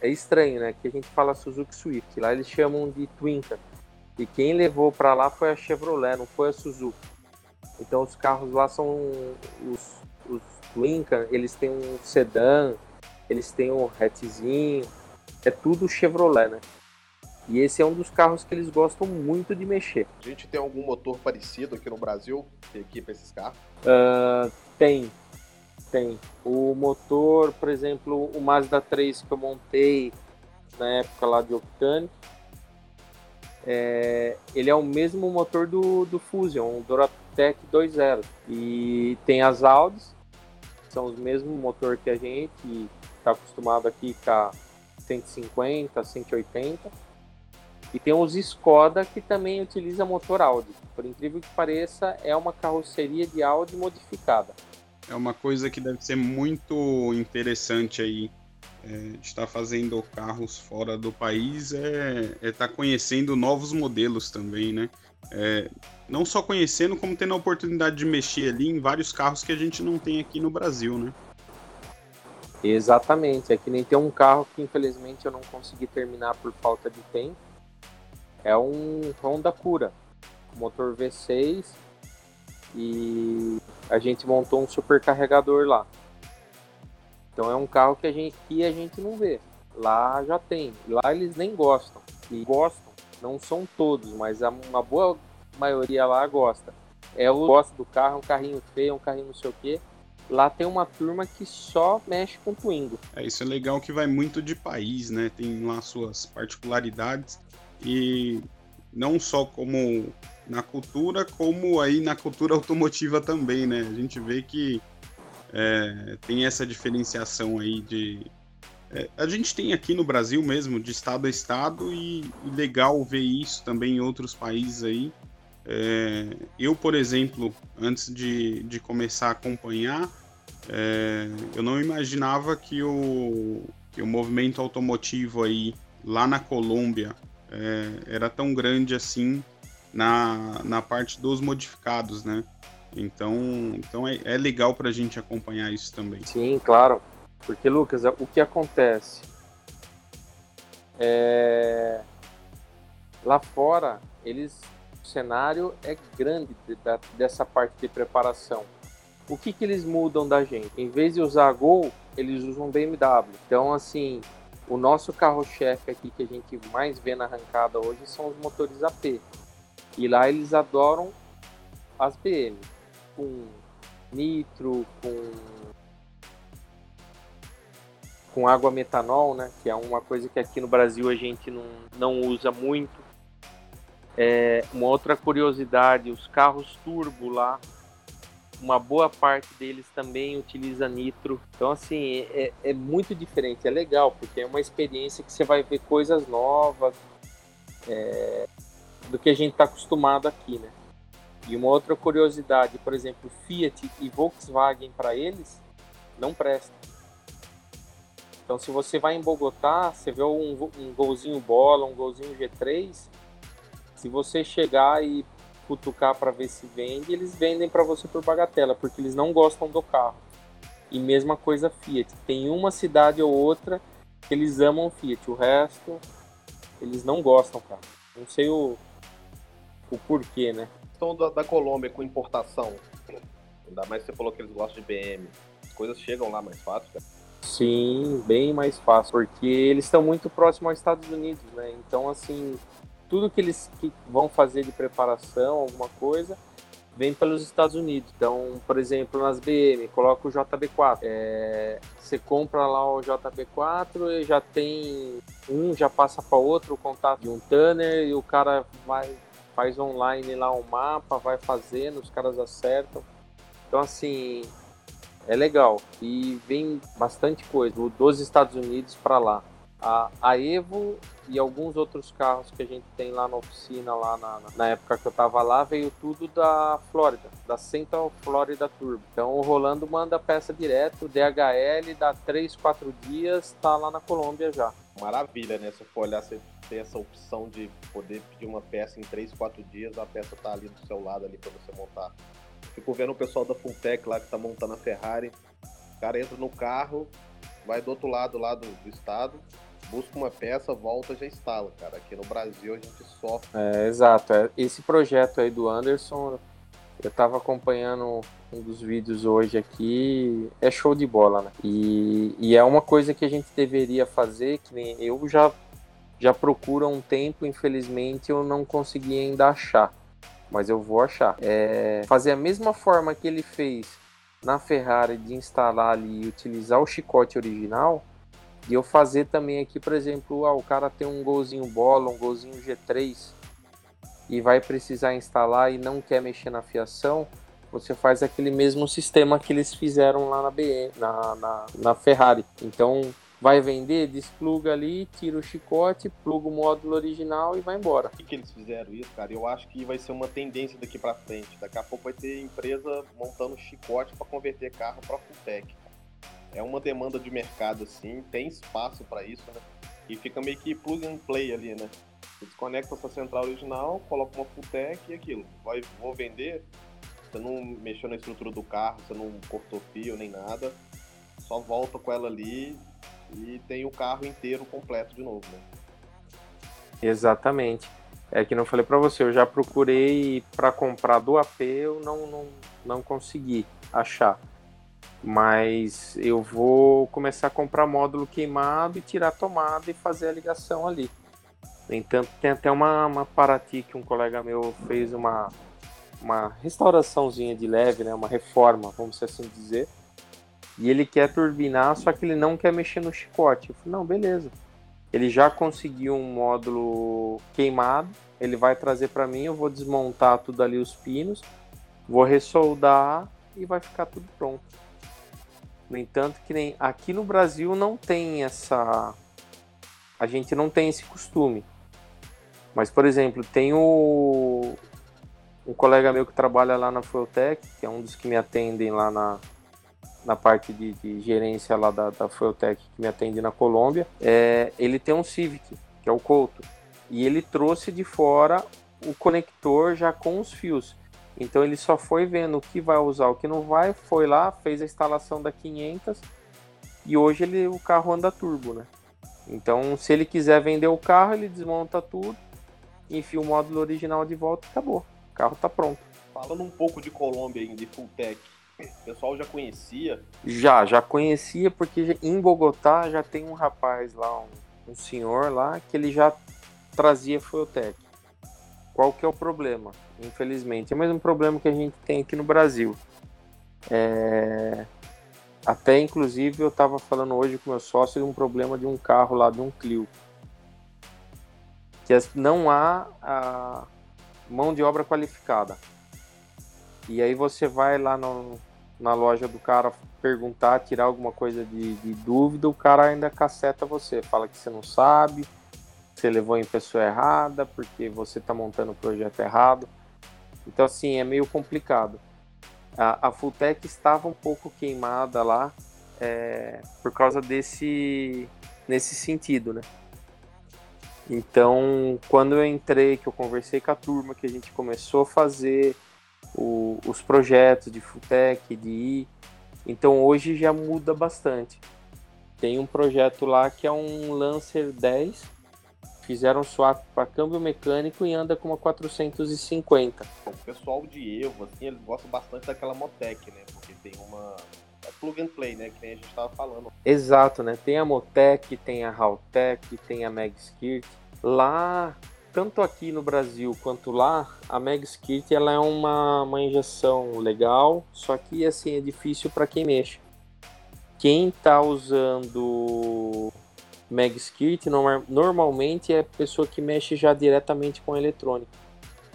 é estranho, né? Que a gente fala Suzuki Swift, lá eles chamam de Twinka. E quem levou para lá foi a Chevrolet, não foi a Suzuki. Então os carros lá são os, os Twinka, eles têm um sedã, eles têm um hatchzinho, é tudo Chevrolet, né? E esse é um dos carros que eles gostam muito de mexer.
A gente tem algum motor parecido aqui no Brasil que equipa esses carros?
Uh, tem, tem. O motor, por exemplo, o Mazda 3 que eu montei na época lá de Octane, é, ele é o mesmo motor do, do Fusion, o Duratec 2.0. E tem as Audis, são os mesmos motor que a gente está acostumado aqui com a 150, 180 e tem os Skoda que também utiliza motor Audi. Por incrível que pareça, é uma carroceria de Audi modificada.
É uma coisa que deve ser muito interessante aí é, estar fazendo carros fora do país é estar é tá conhecendo novos modelos também, né? É, não só conhecendo, como tendo a oportunidade de mexer ali em vários carros que a gente não tem aqui no Brasil, né?
Exatamente, é que nem tem um carro que infelizmente eu não consegui terminar por falta de tempo, é um Honda Cura, motor V6 e a gente montou um supercarregador lá. Então é um carro que a gente que a gente não vê. Lá já tem. Lá eles nem gostam. E gostam, não são todos, mas uma boa maioria lá gosta. É o gosto do carro, um carrinho feio, um carrinho não sei o quê. Lá tem uma turma que só mexe com Twingo.
É, isso é legal que vai muito de país, né? Tem lá suas particularidades e não só como na cultura, como aí na cultura automotiva também, né? A gente vê que é, tem essa diferenciação aí de. É, a gente tem aqui no Brasil mesmo, de estado a estado, e, legal ver isso também em outros países aí, É, eu, por exemplo, antes de, de começar a acompanhar, é, eu não imaginava que o, que o movimento automotivo aí lá na Colômbia é, era tão grande assim na, na parte dos modificados, né? Então, então é, é legal para a gente acompanhar isso também.
Sim, claro. Porque, Lucas, o que acontece? É... Lá fora, eles o cenário é grande da, dessa parte de preparação. O que, que eles mudam da gente? Em vez de usar Gol, eles usam BMW. Então, assim, o nosso carro-chefe aqui que a gente mais vê na arrancada hoje são os motores AP. E lá eles adoram as BM, com nitro, com com água metanol, né? Que é uma coisa que aqui no Brasil a gente não, não usa muito. É, uma outra curiosidade, os carros turbo lá, uma boa parte deles também utiliza nitro. Então, assim, é, é, muito diferente, é legal, porque é uma experiência que você vai ver coisas novas é, do que a gente está acostumado aqui, né? E uma outra curiosidade, por exemplo, Fiat e Volkswagen para eles não presta. Então, se você vai em Bogotá, você vê um, um golzinho bola, um golzinho G3, se você chegar e cutucar para ver se vende, eles vendem para você por bagatela, porque eles não gostam do carro. E mesma coisa Fiat. Tem uma cidade ou outra que eles amam Fiat, o resto eles não gostam, cara. Não sei o, o porquê, né?
Questão da, da Colômbia com importação. Ainda mais que você falou que eles gostam de BM. As coisas chegam lá mais fácil, cara.
Sim, bem mais fácil, porque eles estão muito próximos aos Estados Unidos, né? Então, assim, tudo que eles que vão fazer de preparação, alguma coisa, vem pelos Estados Unidos. Então, por exemplo, nas BM, coloca o JB4. É, você compra lá o JB4 e já tem um, já passa para outro o contato de um tanner e o cara vai faz online lá um mapa, vai fazendo, os caras acertam. Então, assim, é legal. E vem bastante coisa dos Estados Unidos para lá. A, a Evo e alguns outros carros que a gente tem lá na oficina, lá na, na época que eu tava lá, veio tudo da Flórida, da Central Florida Turbo. Então o Rolando manda peça direto, DHL, dá 3, 4 dias, tá lá na Colômbia já.
Maravilha, né? Se for olhar, você tem essa opção de poder pedir uma peça em 3, 4 dias, a peça tá ali do seu lado ali para você montar. Fico vendo o pessoal da Funtech lá que tá montando a Ferrari. O cara entra no carro, vai do outro lado lá do, do estado, busca uma peça, volta já instala, cara. Aqui no Brasil a gente sofre.
É, exato. É, esse projeto aí do Anderson, eu tava acompanhando um dos vídeos hoje aqui, é show de bola, né? E, e é uma coisa que a gente deveria fazer, que nem eu já, já procuro há um tempo, infelizmente eu não consegui ainda achar. Mas eu vou achar. É fazer a mesma forma que ele fez na Ferrari de instalar ali e utilizar o chicote original, e eu fazer também aqui, por exemplo, ah, o cara tem um golzinho bola, um golzinho G3 e vai precisar instalar e não quer mexer na fiação, você faz aquele mesmo sistema que eles fizeram lá na BM, na, na, na Ferrari. Então vai vender, despluga ali, tira o chicote, pluga o módulo original e vai embora.
Por que, que eles fizeram isso, cara? Eu acho que vai ser uma tendência daqui para frente. Daqui a pouco vai ter empresa montando chicote para converter carro para full tech é uma demanda de mercado, assim, tem espaço para isso, né? E fica meio que plug and play ali, né? Você desconecta essa central original, coloca uma full tech e aquilo. Vai, vou vender, você não mexeu na estrutura do carro, você não cortou fio nem nada, só volta com ela ali e tem o carro inteiro completo de novo, né?
Exatamente. É que não falei para você, eu já procurei para comprar do AP, eu não, não, não consegui achar mas eu vou começar a comprar módulo queimado e tirar a tomada e fazer a ligação ali. No entanto, tem até uma, uma Paraty que um colega meu fez uma, uma restauraçãozinha de leve, né, uma reforma, vamos assim dizer. E ele quer turbinar, só que ele não quer mexer no chicote. Eu falei, não, beleza. Ele já conseguiu um módulo queimado, ele vai trazer para mim, eu vou desmontar tudo ali os pinos, vou ressoldar e vai ficar tudo pronto. No entanto, que nem aqui no Brasil não tem essa. A gente não tem esse costume. Mas, por exemplo, tem o, um colega meu que trabalha lá na Fueltech, que é um dos que me atendem lá na, na parte de, de gerência lá da, da Fueltech, que me atende na Colômbia, é, ele tem um Civic, que é o Couto, e ele trouxe de fora o conector já com os fios. Então ele só foi vendo o que vai usar, o que não vai, foi lá, fez a instalação da 500 e hoje ele, o carro anda turbo, né? Então se ele quiser vender o carro, ele desmonta tudo, enfia o módulo original de volta e acabou. O carro tá pronto.
Falando um pouco de Colômbia ainda, de Fulltech, o pessoal já conhecia?
Já, já conhecia porque em Bogotá já tem um rapaz lá, um, um senhor lá, que ele já trazia Fulltech. Qual que é o problema? Infelizmente, é o mesmo problema que a gente tem aqui no Brasil. É... Até inclusive eu estava falando hoje com meu sócio de um problema de um carro lá, de um Clio. Que não há a mão de obra qualificada. E aí você vai lá no, na loja do cara perguntar, tirar alguma coisa de, de dúvida, o cara ainda caceta você, fala que você não sabe, você levou em pessoa errada, porque você está montando o projeto errado. Então, assim, é meio complicado. A, a Fulltech estava um pouco queimada lá é, por causa desse nesse sentido, né? Então, quando eu entrei, que eu conversei com a turma, que a gente começou a fazer o, os projetos de Fulltech, de I, então hoje já muda bastante. Tem um projeto lá que é um Lancer 10, fizeram swap para câmbio mecânico e anda com uma 450.
O pessoal de Evo, assim, eles gostam bastante daquela Motec, né? Porque tem uma é plug and play, né? Que nem a gente estava falando.
Exato, né? Tem a Motec, tem a Haltech, tem a Megskirt. Lá, tanto aqui no Brasil quanto lá, a Megskirt ela é uma, uma injeção legal, só que assim é difícil para quem mexe. Quem está usando Megskirt normalmente é pessoa que mexe já diretamente com eletrônica.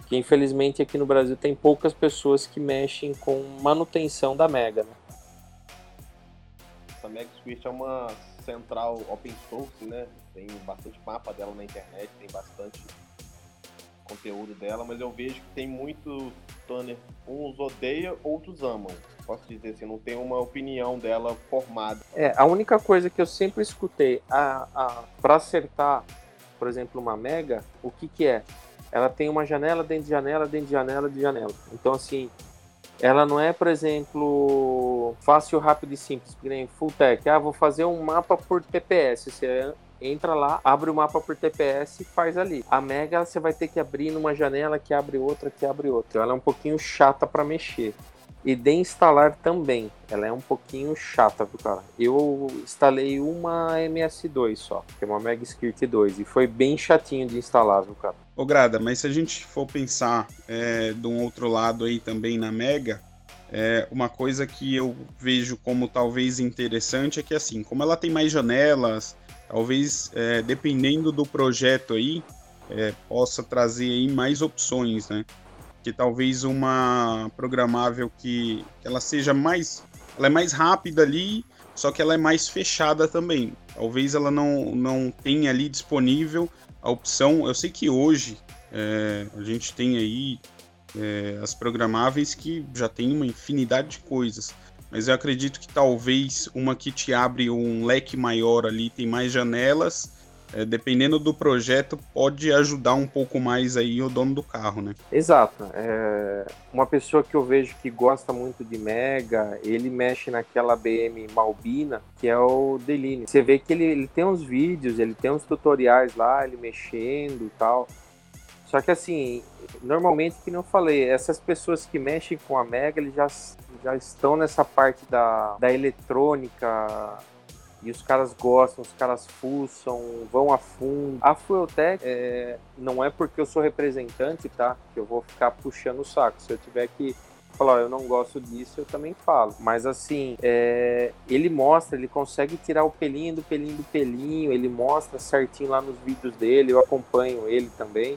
Que infelizmente aqui no Brasil tem poucas pessoas que mexem com manutenção da Mega. Né?
Essa Megskirt é uma central open source, né? Tem bastante mapa dela na internet, tem bastante conteúdo dela, mas eu vejo que tem muito Tanner, uns odeiam, outros amam. Posso dizer assim, não tem uma opinião dela formada.
É, a única coisa que eu sempre escutei, a, a, para acertar, por exemplo, uma Mega, o que que é? Ela tem uma janela dentro de janela, dentro de janela, de janela. Então, assim, ela não é, por exemplo, fácil, rápido e simples, que nem Full Tech. Ah, vou fazer um mapa por TPS. Você entra lá, abre o mapa por TPS e faz ali. A Mega você vai ter que abrir numa janela que abre outra, que abre outra. Ela é um pouquinho chata para mexer. E de instalar também. Ela é um pouquinho chata, viu, cara? Eu instalei uma MS2 só, que é uma Mega Skirt 2, e foi bem chatinho de instalar, viu, cara?
Ô, Grada, mas se a gente for pensar é, de um outro lado aí também na Mega, é, uma coisa que eu vejo como talvez interessante é que, assim, como ela tem mais janelas, talvez é, dependendo do projeto aí é, possa trazer aí mais opções, né? Que talvez uma programável que, que ela seja mais, ela é mais rápida ali, só que ela é mais fechada também. Talvez ela não, não tenha ali disponível a opção. Eu sei que hoje é, a gente tem aí é, as programáveis que já tem uma infinidade de coisas mas eu acredito que talvez uma que te abre um leque maior ali, tem mais janelas, é, dependendo do projeto, pode ajudar um pouco mais aí o dono do carro, né?
Exato. É, uma pessoa que eu vejo que gosta muito de Mega, ele mexe naquela BM Malbina, que é o Deline. Você vê que ele, ele tem uns vídeos, ele tem uns tutoriais lá, ele mexendo e tal. Só que assim, normalmente, que não falei, essas pessoas que mexem com a Mega, eles já já estão nessa parte da, da eletrônica e os caras gostam, os caras fuçam, vão a fundo. A Fueltech é, não é porque eu sou representante, tá? Que eu vou ficar puxando o saco. Se eu tiver que falar, eu não gosto disso, eu também falo. Mas assim, é, ele mostra, ele consegue tirar o pelinho do pelinho do pelinho, ele mostra certinho lá nos vídeos dele, eu acompanho ele também.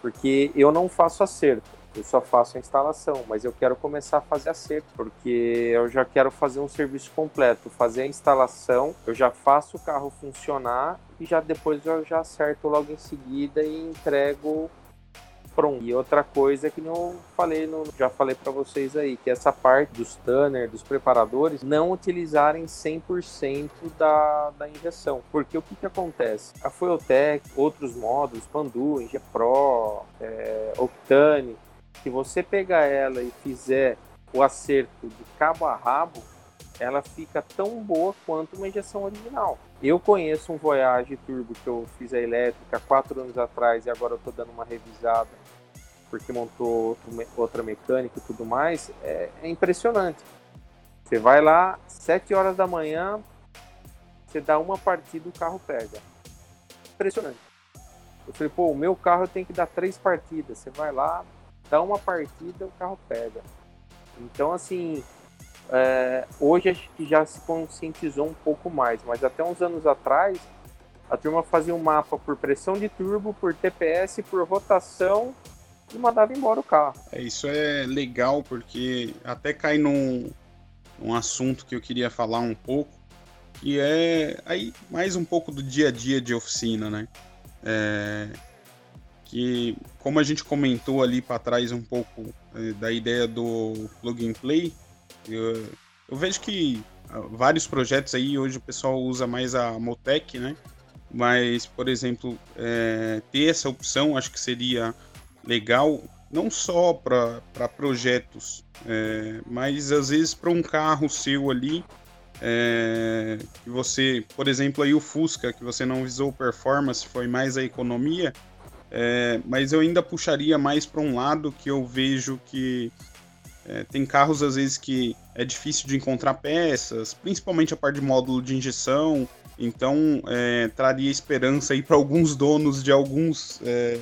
Porque eu não faço acerto. Eu só faço a instalação, mas eu quero começar a fazer acerto, porque eu já quero fazer um serviço completo, fazer a instalação, eu já faço o carro funcionar e já depois eu já acerto logo em seguida e entrego pronto. E outra coisa que não falei, no, já falei para vocês aí, que essa parte dos tanner, dos preparadores, não utilizarem 100% da, da injeção. Porque o que, que acontece? A Fueltec, outros módulos, Pandu, Inge Pro, é, Octane, se você pegar ela e fizer o acerto de cabo a rabo, ela fica tão boa quanto uma injeção original. Eu conheço um Voyage Turbo que eu fiz a elétrica quatro anos atrás e agora eu estou dando uma revisada porque montou outra mecânica e tudo mais. É, é impressionante. Você vai lá, sete horas da manhã, você dá uma partida, o carro pega. Impressionante. Eu falei, pô, o meu carro tem que dar três partidas. Você vai lá, dá uma partida, o carro pega. Então, assim, é, hoje acho que já se conscientizou um pouco mais, mas até uns anos atrás, a turma fazia um mapa por pressão de turbo, por TPS, por rotação e mandava embora o carro.
É, isso é legal porque até cai num, num assunto que eu queria falar um pouco, que é aí mais um pouco do dia a dia de oficina, né? É, que como a gente comentou ali para trás um pouco é, da ideia do plug and play, eu, eu, vejo que ah, vários projetos aí hoje o pessoal usa mais a Motec, né? Mas, por exemplo, é, ter essa opção acho que seria legal não só para projetos, é, mas às vezes para um carro seu ali é, que você, por exemplo, aí o Fusca, que você não visou performance, foi mais a economia, é, mas eu ainda puxaria mais para um lado que eu vejo que é, tem carros às vezes que é difícil de encontrar peças, principalmente a parte de módulo de injeção. Então é, traria esperança aí para alguns donos de alguns é,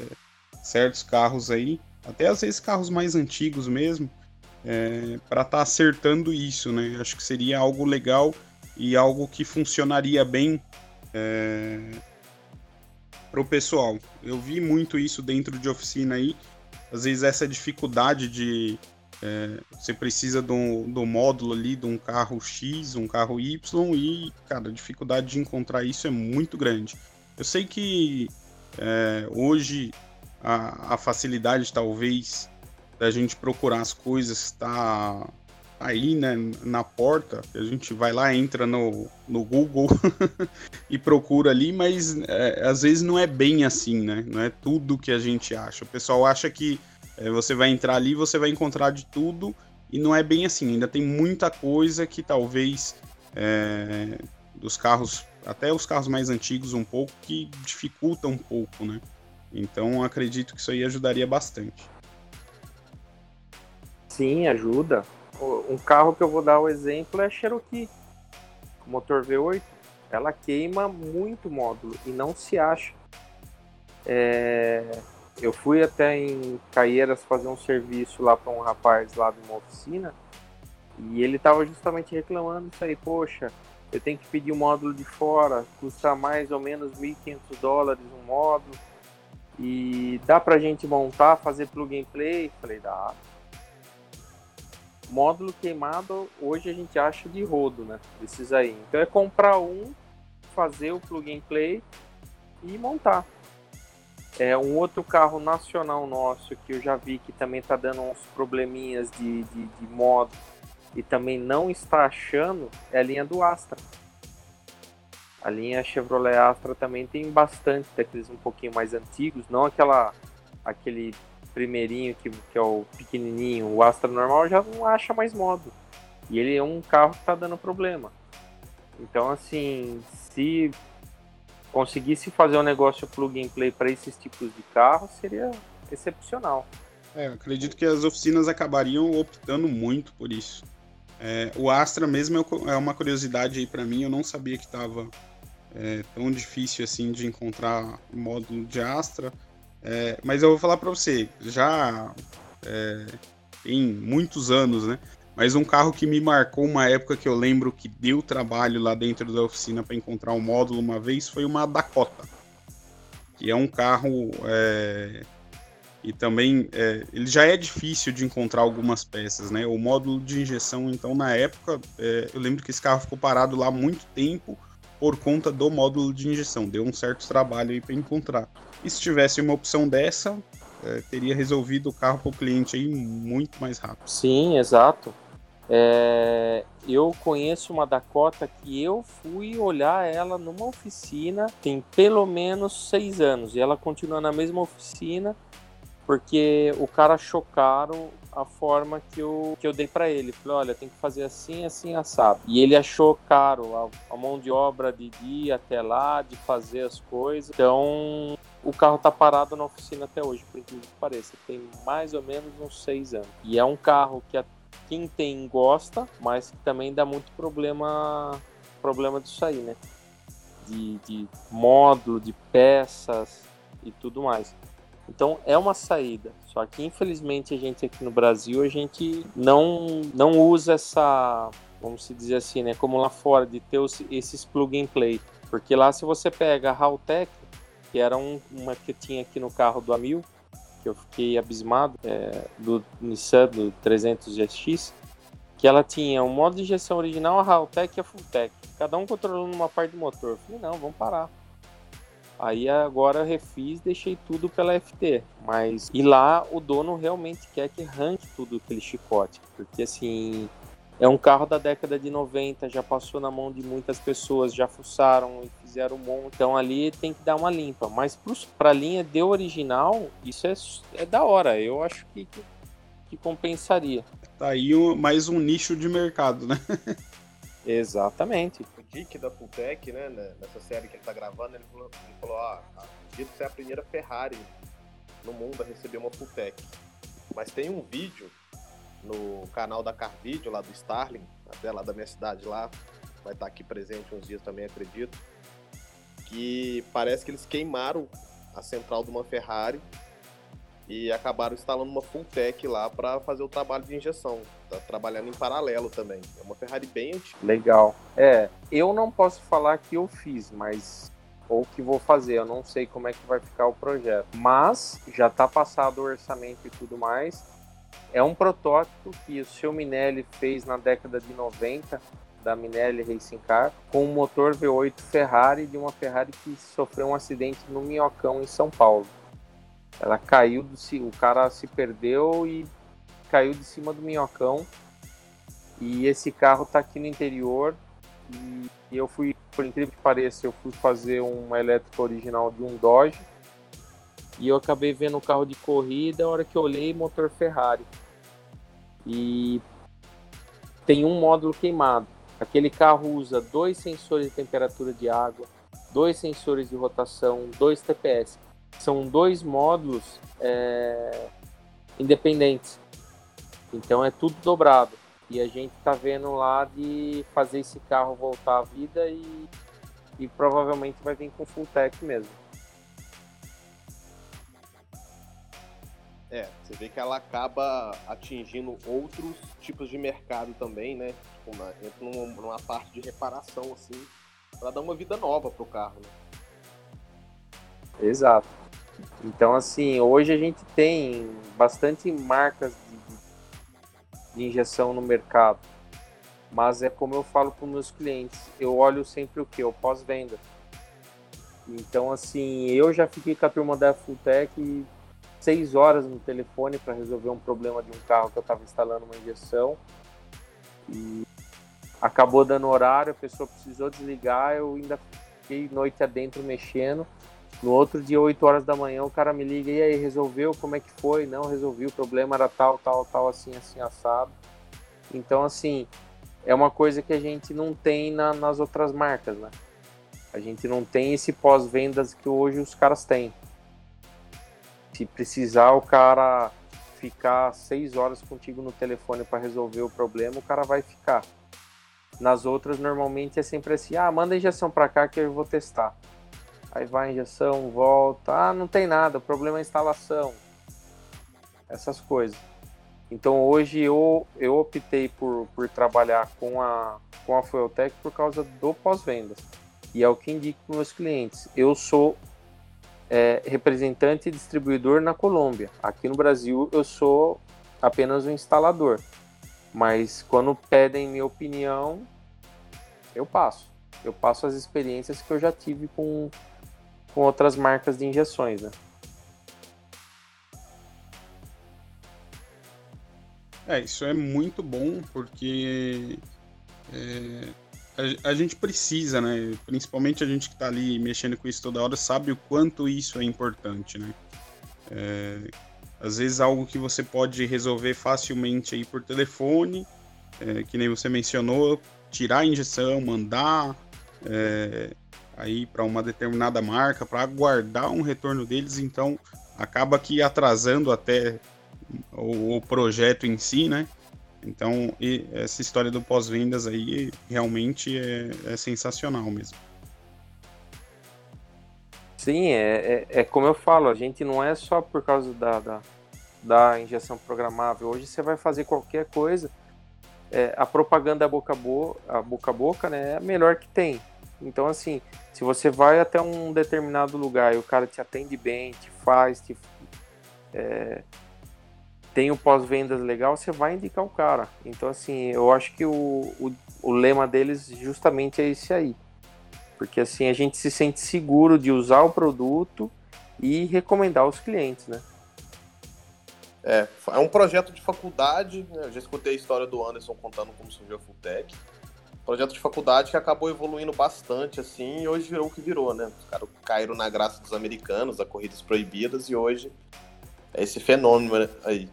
certos carros aí, até às vezes carros mais antigos mesmo, é, para estar tá acertando isso, né? Acho que seria algo legal e algo que funcionaria bem é, para o pessoal. Eu vi muito isso dentro de oficina aí. Às vezes essa dificuldade de é, você precisa do, do módulo ali de um carro X, um carro Y e, cara, a dificuldade de encontrar isso é muito grande. Eu sei que é, hoje a, a facilidade talvez da gente procurar as coisas está aí, né, na porta, a gente vai lá, entra no, no Google e procura ali, mas é, às vezes não é bem assim, né? Não é tudo que a gente acha. O pessoal acha que é, você vai entrar ali, você vai encontrar de tudo e não é bem assim. Ainda tem muita coisa que talvez é, dos carros, até os carros mais antigos um pouco, que dificulta um pouco, né? Então acredito que isso aí ajudaria bastante.
Sim, ajuda um carro que eu vou dar o exemplo é a Cherokee. O motor V8, ela queima muito módulo e não se acha. É... Eu fui até em Caieiras fazer um serviço lá para um rapaz lá de uma oficina e ele estava justamente reclamando isso aí. Poxa, eu tenho que pedir um módulo de fora, custa mais ou menos 1.500 dólares um módulo e dá pra gente montar, fazer plug and play? Falei, dá módulo queimado hoje a gente acha de rodo, né? Desses aí. Então é comprar um, fazer o plug and play e montar. É um outro carro nacional nosso que eu já vi que também tá dando uns probleminhas de, de, de modo e também não está achando é a linha do Astra. A linha Chevrolet Astra também tem bastante daqueles um pouquinho mais antigos, não aquela aquele primeirinho, que, que é o pequenininho, o Astra normal, já não acha mais modo. E ele é um carro que está dando problema. Então, assim, se conseguisse fazer um negócio plug and play para esses tipos de carro, seria excepcional.
É, acredito que as oficinas acabariam optando muito por isso. É, o Astra mesmo é, é uma curiosidade aí para mim, eu não sabia que estava é, tão difícil assim de encontrar módulo de Astra. É, mas eu vou falar para você, já é, tem muitos anos, né? Mas um carro que me marcou uma época que eu lembro que deu trabalho lá dentro da oficina para encontrar um módulo uma vez foi uma Dakota, que é um carro é, e também é, ele já é difícil de encontrar algumas peças, né? O módulo de injeção, então na época é, eu lembro que esse carro ficou parado lá muito tempo por conta do módulo de injeção, deu um certo trabalho aí para encontrar. E se tivesse uma opção dessa, é, teria resolvido o carro para o cliente aí muito mais rápido.
Sim, exato. É, eu conheço uma Dakota que eu fui olhar ela numa oficina tem pelo menos seis anos e ela continua na mesma oficina porque o cara chocaram a forma que eu, que eu dei para ele. Falei, olha, tem que fazer assim, assim, assado. E ele achou caro a, a mão de obra de ir até lá, de fazer as coisas. Então, o carro tá parado na oficina até hoje, por incrível que pareça. Tem mais ou menos uns seis anos. E é um carro que quem tem gosta, mas que também dá muito problema problema disso aí, né? De, de módulo, de peças e tudo mais. Então é uma saída. Só que infelizmente a gente aqui no Brasil a gente não não usa essa, vamos dizer assim, né, como lá fora de ter os, esses plug and play, porque lá se você pega a Haltech, que era um, uma que tinha aqui no carro do Amil, que eu fiquei abismado, é, do Nissan do 300 GX, que ela tinha o modo de injeção original, a Haltech e a Fulltech, cada um controlando uma parte do motor. Eu falei, não, vamos parar. Aí agora eu refiz, deixei tudo pela FT. Mas e lá o dono realmente quer que arranque tudo aquele chicote, porque assim é um carro da década de 90, já passou na mão de muitas pessoas, já fuçaram fizeram um monte. Então ali tem que dar uma limpa. Mas para a linha de original, isso é, é da hora. Eu acho que, que, que compensaria.
Tá aí um, mais um nicho de mercado, né?
Exatamente.
O Dick da Fulltech, né, nessa série que ele tá gravando, ele falou, ele falou ah, acredito que você é a primeira Ferrari no mundo a receber uma Fulltech. Mas tem um vídeo no canal da Car Video, lá do Starling, até lá da minha cidade lá, vai estar aqui presente uns dias também, acredito, que parece que eles queimaram a central de uma Ferrari e acabaram instalando uma full tech lá para fazer o trabalho de injeção. Tá trabalhando em paralelo também. É uma Ferrari bem antiga.
Legal. É, eu não posso falar que eu fiz, mas ou que vou fazer, eu não sei como é que vai ficar o projeto. Mas já está passado o orçamento e tudo mais. É um protótipo que o seu Minelli fez na década de 90 da Minelli Racing Car com um motor V8 Ferrari de uma Ferrari que sofreu um acidente no Minhocão em São Paulo. Ela caiu, do, o cara se perdeu e caiu de cima do minhocão. E esse carro tá aqui no interior. E eu fui, por incrível que pareça, eu fui fazer uma elétrica original de um Dodge. E eu acabei vendo o carro de corrida, a hora que eu olhei, motor Ferrari. E tem um módulo queimado. Aquele carro usa dois sensores de temperatura de água, dois sensores de rotação, dois TPS são dois módulos é, independentes. Então é tudo dobrado. E a gente está vendo lá de fazer esse carro voltar à vida e, e provavelmente vai vir com full tech mesmo.
É, você vê que ela acaba atingindo outros tipos de mercado também, né? Tipo, entra numa, numa parte de reparação, assim, para dar uma vida nova pro carro, né?
Exato. Então, assim, hoje a gente tem bastante marcas de, de injeção no mercado. Mas é como eu falo para meus clientes, eu olho sempre o que? O pós-venda. Então, assim, eu já fiquei com a turma da Fulltech seis horas no telefone para resolver um problema de um carro que eu estava instalando uma injeção. E acabou dando horário, a pessoa precisou desligar, eu ainda fiquei noite adentro mexendo. No outro dia, 8 horas da manhã, o cara me liga, e aí, resolveu? Como é que foi? Não, resolvi, o problema era tal, tal, tal, assim, assim, assado. Então, assim, é uma coisa que a gente não tem na, nas outras marcas, né? A gente não tem esse pós-vendas que hoje os caras têm. Se precisar o cara ficar seis horas contigo no telefone para resolver o problema, o cara vai ficar. Nas outras, normalmente é sempre assim: ah, manda a injeção para cá que eu vou testar aí vai a injeção, volta, ah, não tem nada, o problema é a instalação, essas coisas. Então hoje eu, eu optei por, por trabalhar com a, com a Fueltech por causa do pós-vendas. E é o que indico para meus clientes. Eu sou é, representante e distribuidor na Colômbia. Aqui no Brasil eu sou apenas um instalador, mas quando pedem minha opinião, eu passo. Eu passo as experiências que eu já tive com, com outras marcas de injeções, né?
É, isso é muito bom porque é, a, gente precisa, né? Principalmente a gente que está ali mexendo com isso toda hora sabe o quanto isso é importante, né? É, às vezes algo que você pode resolver facilmente aí por telefone, é, que nem você mencionou, tirar a injeção, mandar é, aí para uma determinada marca para aguardar um retorno deles, então acaba que atrasando até o, o projeto em si, né? Então, essa história do pós-vendas aí realmente é, é, sensacional mesmo.
Sim, é, é, é, como eu falo, a gente não é só por causa da, da, da injeção programável. Hoje você vai fazer qualquer coisa, é, a propaganda boca a, boca, a boca a boca né, é a melhor que tem. Então, assim, se você vai até um determinado lugar e o cara te atende bem, te faz, te, é, tem o pós-vendas legal, você vai indicar o cara. Então, assim, eu acho que o, o, o, lema deles justamente é esse aí. Porque, assim, a gente se sente seguro de usar o produto e recomendar aos clientes, né?
É, é um projeto de faculdade, né? eu já escutei a história do Anderson contando como surgiu a Fulltech. Projeto de faculdade que acabou evoluindo bastante, assim, e hoje virou o que virou, né? Os caras caíram na graça dos americanos, da Corridas Proibidas, e hoje esse fenômeno aí.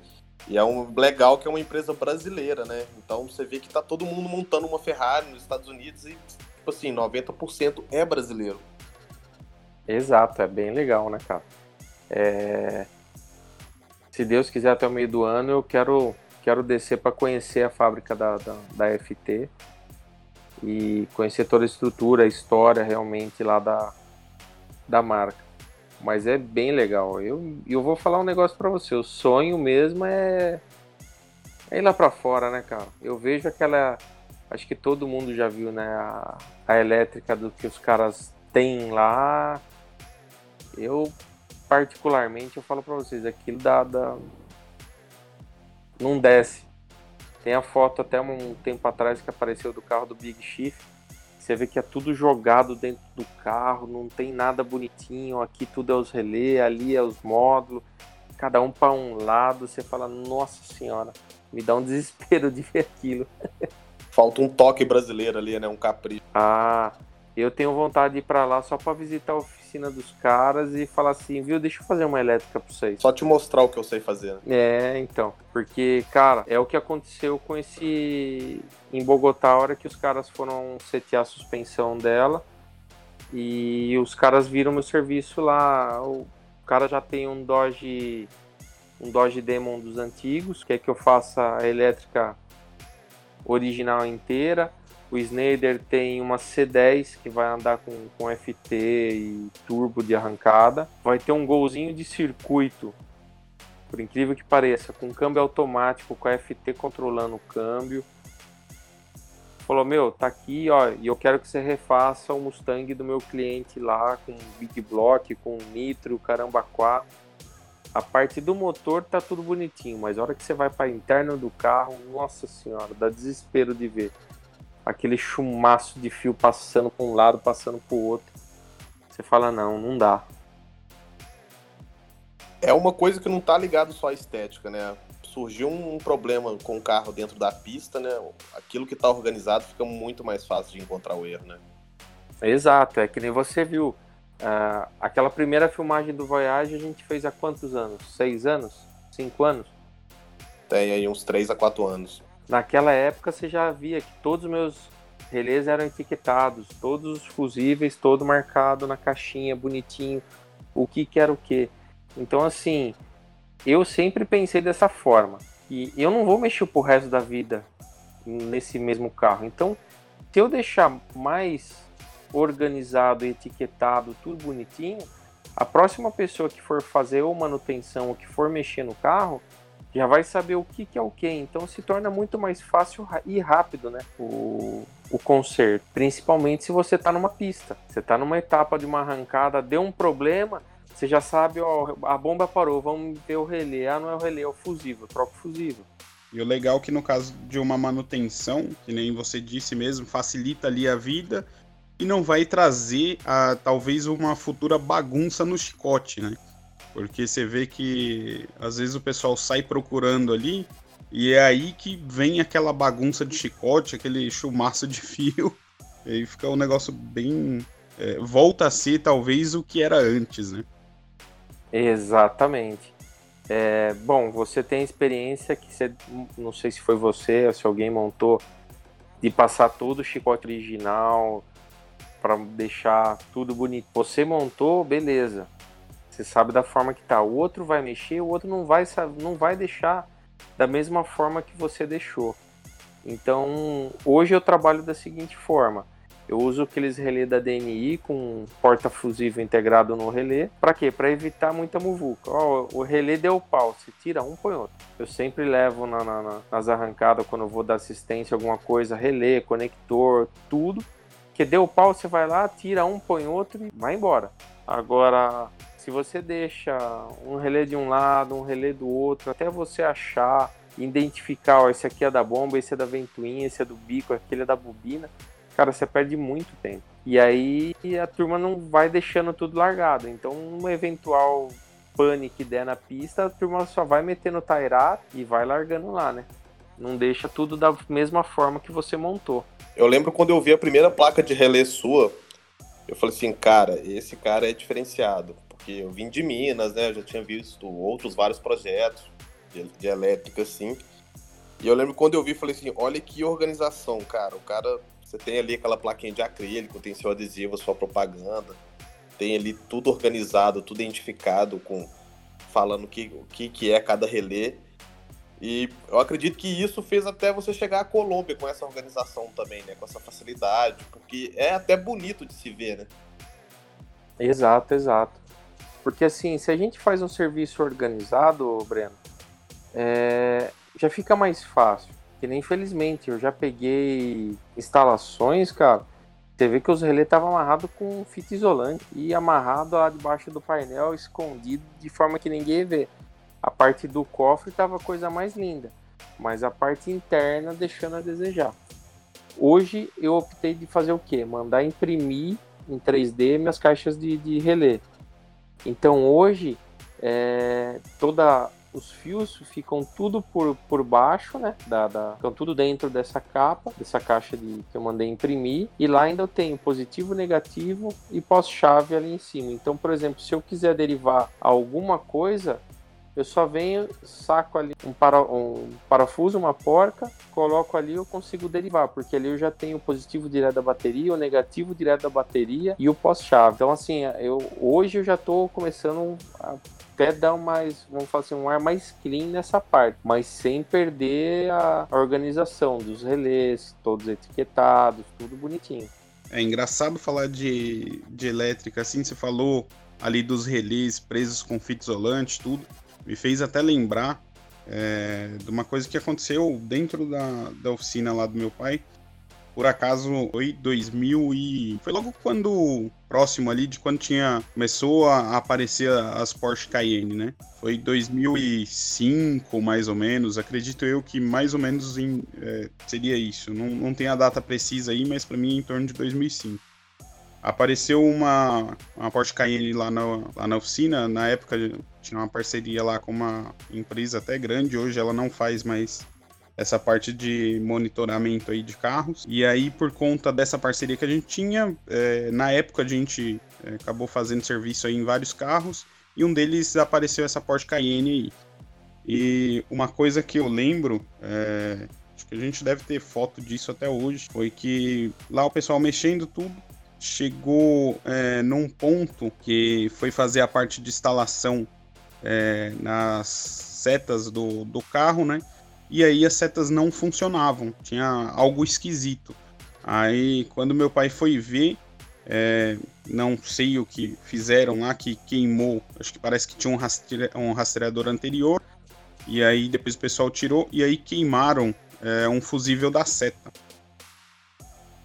E é um legal que é uma empresa brasileira, né? Então você vê que tá todo mundo montando uma Ferrari nos Estados Unidos e, tipo assim, 90% é brasileiro.
Exato, é bem legal, né, cara? É... Se Deus quiser até o meio do ano, eu quero, quero descer para conhecer a fábrica da, da, da FT e conhecer toda a estrutura, a história realmente lá da, da marca. Mas é bem legal. Eu, eu vou falar um negócio para você. O sonho mesmo é, é ir lá para fora, né, cara? Eu vejo aquela. Acho que todo mundo já viu, né? A, a elétrica do que os caras têm lá. Eu, particularmente, eu falo para vocês, aquilo dá, dá. Não desce. Tem a foto até um tempo atrás que apareceu do carro do Big Chief você vê que é tudo jogado dentro do carro, não tem nada bonitinho. Aqui tudo é os relés, ali é os módulos, cada um para um lado. Você fala, nossa senhora, me dá um desespero de ver aquilo.
Falta um toque brasileiro ali, né? Um capricho.
Ah, eu tenho vontade de ir para lá só para visitar a oficina dos caras e falar assim, viu, deixa eu fazer uma elétrica para vocês.
Só te mostrar o que eu sei fazer. Né?
É, então, porque, cara, é o que aconteceu com esse em Bogotá, a hora que os caras foram setear a suspensão dela e os caras viram meu serviço lá, o cara já tem um Dodge um Dodge Demon dos antigos, quer que eu faça a elétrica original inteira o Snyder tem uma C10 que vai andar com, com FT e turbo de arrancada. Vai ter um golzinho de circuito, por incrível que pareça, com câmbio automático, com a FT controlando o câmbio. Falou, meu, tá aqui, ó, e eu quero que você refaça o Mustang do meu cliente lá, com Big Block, com Nitro, caramba 4. A parte do motor tá tudo bonitinho, mas a hora que você vai para interno do carro, nossa senhora, dá desespero de ver aquele chumaço de fio passando para um lado, passando para o outro. Você fala, não, não dá.
É uma coisa que não está ligado só à estética, né? Surgiu um problema com o carro dentro da pista, né? Aquilo que está organizado fica muito mais fácil de encontrar o erro, né?
Exato, é que nem você viu. Uh, aquela primeira filmagem do Voyage a gente fez há quantos anos? Seis anos? Cinco anos?
Tem aí uns três a quatro anos.
Naquela época você já via que todos os meus relés eram etiquetados, todos os fusíveis, todo marcado na caixinha, bonitinho, o que, que era o que. Então, assim, eu sempre pensei dessa forma. E eu não vou mexer pro resto da vida nesse mesmo carro. Então, se eu deixar mais organizado, etiquetado, tudo bonitinho, a próxima pessoa que for fazer ou manutenção ou que for mexer no carro, já vai saber o que, que é o que. Então se torna muito mais fácil e rápido né? o, o conserto. Principalmente se você está numa pista. Você está numa etapa de uma arrancada, deu um problema, você já sabe, ó, a bomba parou, vamos ver o relé. Ah, não é o relé, é o fusível, troca o fusível.
E o legal é que no caso de uma manutenção, que nem você disse mesmo, facilita ali a vida e não vai trazer a, talvez uma futura bagunça no chicote, né? Porque você vê que às vezes o pessoal sai procurando ali E é aí que vem aquela bagunça de chicote, aquele chumaço de fio. E aí fica um negócio bem. É, volta a ser talvez o que era antes, né?
Exatamente. É, bom, você tem experiência que você, não sei se foi você ou se alguém montou, de passar todo o chicote original para deixar tudo bonito. Você montou, beleza. Você sabe da forma que tá. O outro vai mexer, o outro não vai, não vai deixar da mesma forma que você deixou. Então, hoje eu trabalho da seguinte forma: eu uso aqueles relé da DNI com porta fusível integrado no relé. Para quê? Para evitar muita muvuca. Ó, o relé deu pau, você tira um, põe outro. Eu sempre levo na, na, nas arrancadas quando eu vou dar assistência, alguma coisa, relé, conector, tudo. Que deu pau, você vai lá, tira um, põe outro e vai embora. Agora, se você deixa um relé de um lado, um relé do outro, até você achar, identificar, ó, esse aqui é da bomba, esse é da ventoinha, esse é do bico, aquele é da bobina, cara, você perde muito tempo. E aí a turma não vai deixando tudo largado. Então, um eventual pane que der na pista, a turma só vai metendo o tairar e vai largando lá, né? Não deixa tudo da mesma forma que você montou.
Eu lembro quando eu vi a primeira placa de relé sua, eu falei assim, cara, esse cara é diferenciado porque eu vim de Minas, né? Eu já tinha visto outros vários projetos de, de elétrica, assim. E eu lembro quando eu vi, falei assim, olha que organização, cara. O cara, você tem ali aquela plaquinha de acrílico, tem seu adesivo, sua propaganda, tem ali tudo organizado, tudo identificado, com falando que, o que, que é cada relé. E eu acredito que isso fez até você chegar à Colômbia com essa organização também, né? Com essa facilidade, porque é até bonito de se ver, né?
Exato, exato. Porque assim, se a gente faz um serviço organizado, Breno, é, já fica mais fácil. Que nem infelizmente, eu já peguei instalações, cara. Você vê que os relés estavam amarrados com fita isolante e amarrado lá debaixo do painel, escondido de forma que ninguém vê. A parte do cofre estava a coisa mais linda, mas a parte interna deixando a desejar. Hoje eu optei de fazer o quê? Mandar imprimir em 3D minhas caixas de, de relé. Então hoje é, toda os fios ficam tudo por, por baixo, né? Da, da, ficam tudo dentro dessa capa, dessa caixa de, que eu mandei imprimir. E lá ainda eu tenho positivo, negativo e pós-chave ali em cima. Então, por exemplo, se eu quiser derivar alguma coisa, eu só venho, saco ali um, para, um parafuso, uma porca, coloco ali eu consigo derivar, porque ali eu já tenho o positivo direto da bateria, o negativo direto da bateria e o pós-chave. Então, assim, eu, hoje eu já estou começando a até dar mais, vamos falar assim, um ar mais clean nessa parte, mas sem perder a organização dos relés, todos etiquetados, tudo bonitinho.
É engraçado falar de, de elétrica, assim, você falou ali dos relés presos com fita isolante, tudo me fez até lembrar é, de uma coisa que aconteceu dentro da, da oficina lá do meu pai. Por acaso foi 2000 e foi logo quando próximo ali de quando tinha começou a aparecer as Porsche Cayenne, né? Foi 2005 mais ou menos. Acredito eu que mais ou menos em, é, seria isso. Não, não tem a data precisa aí, mas para mim é em torno de 2005 apareceu uma, uma Porsche Cayenne lá na, lá na oficina. Na época tinha uma parceria lá com uma empresa até grande. Hoje ela não faz mais essa parte de monitoramento aí de carros. E aí, por conta dessa parceria que a gente tinha, é, na época a gente é, acabou fazendo serviço aí em vários carros. E um deles apareceu essa Porsche Cayenne aí. E uma coisa que eu lembro, é, acho que a gente deve ter foto disso até hoje, foi que lá o pessoal mexendo tudo, chegou é, num ponto que foi fazer a parte de instalação é, nas setas do, do carro, né? E aí as setas não funcionavam, tinha algo esquisito. Aí quando meu pai foi ver, é, não sei o que fizeram lá, que queimou, acho que parece que tinha um, rastre, um rastreador anterior, e aí depois o pessoal tirou, e aí queimaram é, um fusível da seta.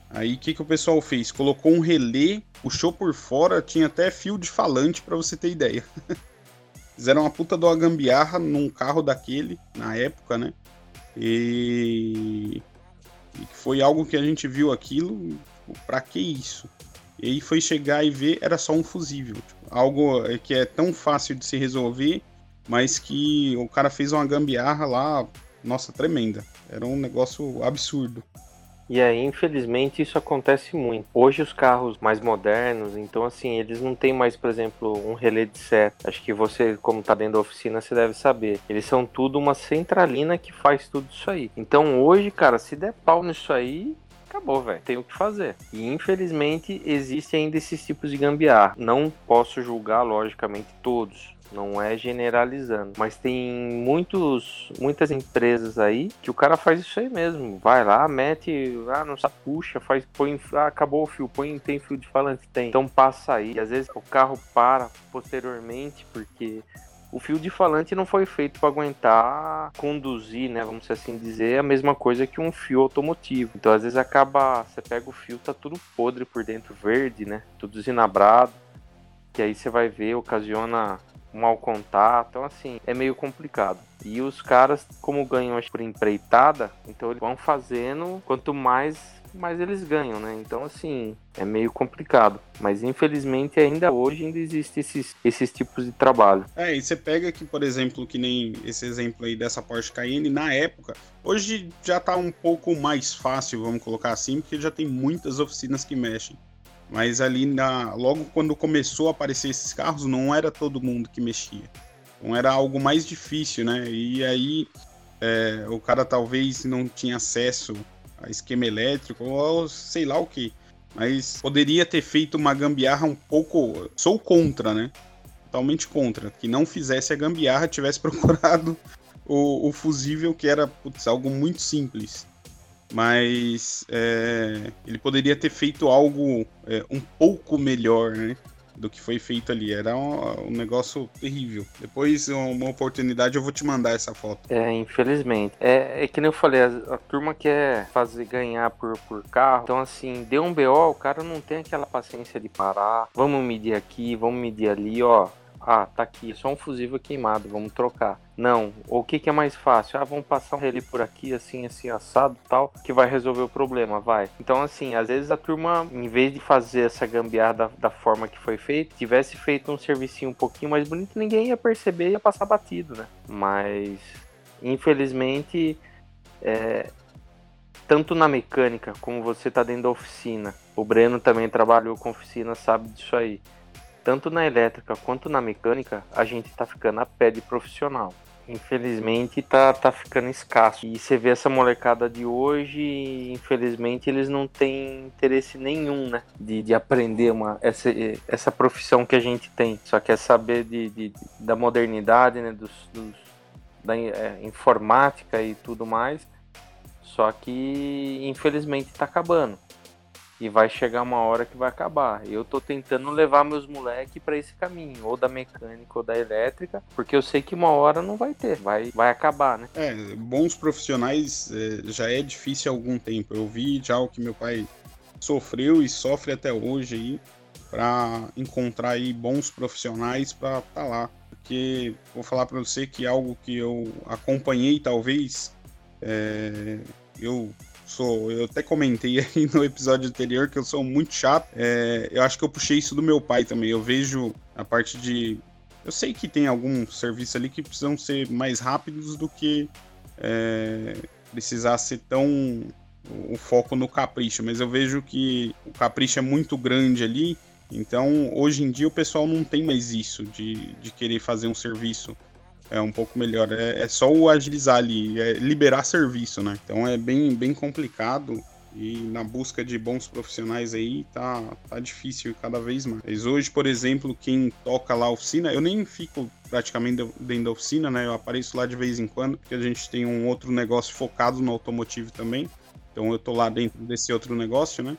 Aí o que, que o pessoal fez? Colocou um relé, puxou por fora, tinha até fio de falante para você ter ideia. Fizeram uma puta de uma gambiarra num carro daquele, na época, né? E... e foi algo que a gente viu aquilo, tipo, pra que isso? E aí foi chegar e ver, era só um fusível. Tipo, algo que é tão fácil de se resolver, mas que o cara fez uma gambiarra lá nossa, tremenda. Era um negócio absurdo.
E aí, infelizmente, isso acontece muito. Hoje os carros mais modernos, então assim, eles não têm mais, por exemplo, um relé de seta. Acho que você, como tá dentro da oficina, você deve saber. Eles são tudo uma centralina que faz tudo isso aí. Então hoje, cara, se der pau nisso aí, acabou, velho. Tem o que fazer. E infelizmente existe ainda esses tipos de gambiarra. Não posso julgar, logicamente, todos não é generalizando, mas tem muitos, muitas empresas aí que o cara faz isso aí mesmo, vai lá, mete, ah, não sabe, puxa, faz, põe, ah, acabou o fio, põe, tem fio de falante, tem, então passa aí, às vezes o carro para posteriormente porque o fio de falante não foi feito para aguentar conduzir, né, vamos assim dizer, a mesma coisa que um fio automotivo. Então às vezes acaba, você pega o fio, tá tudo podre por dentro, verde, né, tudo zinabrado, que aí você vai ver, ocasiona mau contato, então assim, é meio complicado. E os caras, como ganham por empreitada, então eles vão fazendo, quanto mais, mais eles ganham, né? Então assim, é meio complicado. Mas infelizmente ainda hoje ainda existe esses, esses tipos de trabalho.
É, e você pega que, por exemplo, que nem esse exemplo aí dessa Porsche Cayenne, na época, hoje já tá um pouco mais fácil, vamos colocar assim, porque já tem muitas oficinas que mexem. Mas ali, na, logo quando começou a aparecer esses carros, não era todo mundo que mexia. Então era algo mais difícil, né? E aí é, o cara talvez não tinha acesso a esquema elétrico ou sei lá o que. Mas poderia ter feito uma gambiarra um pouco. Sou contra, né? Totalmente contra. Que não fizesse a gambiarra, tivesse procurado o, o fusível, que era putz, algo muito simples mas é, ele poderia ter feito algo é, um pouco melhor, né? Do que foi feito ali. Era um, um, negócio terrível. Depois, uma oportunidade, eu vou te mandar essa foto.
É, infelizmente. É, é que nem eu falei, a, a, turma quer fazer ganhar por, por carro. Então, assim, deu um BO, o cara não tem aquela paciência de parar. Vamos medir aqui, vamos medir ali, ó ah, tá aqui, só um fusível queimado, vamos trocar. Não, o que, que é mais fácil? Ah, vamos passar relé por aqui, assim, assim, assado tal, que vai resolver o problema, vai. Então, assim, às vezes a turma, em vez de fazer essa gambiarra da, da forma que foi feito, tivesse feito um servicinho um pouquinho mais bonito, ninguém ia perceber e ia passar batido, né? Mas, infelizmente, é, tanto na mecânica como você tá dentro da oficina, o Breno também trabalhou com oficina, sabe disso aí tanto na elétrica quanto na mecânica, a gente tá ficando a pé de profissional. Infelizmente tá, tá ficando escasso. E você vê essa molecada de hoje, infelizmente eles não têm interesse nenhum, né? De, de aprender uma, essa, essa profissão que a gente tem. Só quer saber de, de da modernidade, né? Dos, dos da é, informática e tudo mais. Só que infelizmente tá acabando. E vai chegar uma hora que vai acabar. Eu tô tentando levar meus moleques para esse caminho, ou da mecânica ou da elétrica, porque eu sei que uma hora não vai ter, vai, vai acabar, né?
É, bons profissionais é, já é difícil há algum tempo. Eu vi já o que meu pai sofreu e sofre até hoje aí para encontrar aí bons profissionais para estar tá lá. Porque vou falar para você que algo que eu acompanhei talvez é, eu sou. Eu até comentei aí no episódio anterior que eu sou muito chato. É, eu acho que eu puxei isso do meu pai também. Eu vejo a parte de. Eu sei que tem alguns serviços ali que precisam ser mais rápidos do que é, precisar ser tão o foco no capricho, mas eu vejo que o capricho é muito grande ali. Então, hoje em dia, o pessoal não tem mais isso de, de querer fazer um serviço é um pouco melhor. É, é só o agilizar ali, é liberar serviço, né? Então é bem, bem complicado e na busca de bons profissionais aí tá, tá difícil cada vez mais. Hoje, por exemplo, quem toca lá a oficina, eu nem fico praticamente dentro da oficina, né? Eu apareço lá de vez em quando, porque a gente tem um outro negócio focado no automotivo também. Então eu tô lá dentro desse outro negócio, né?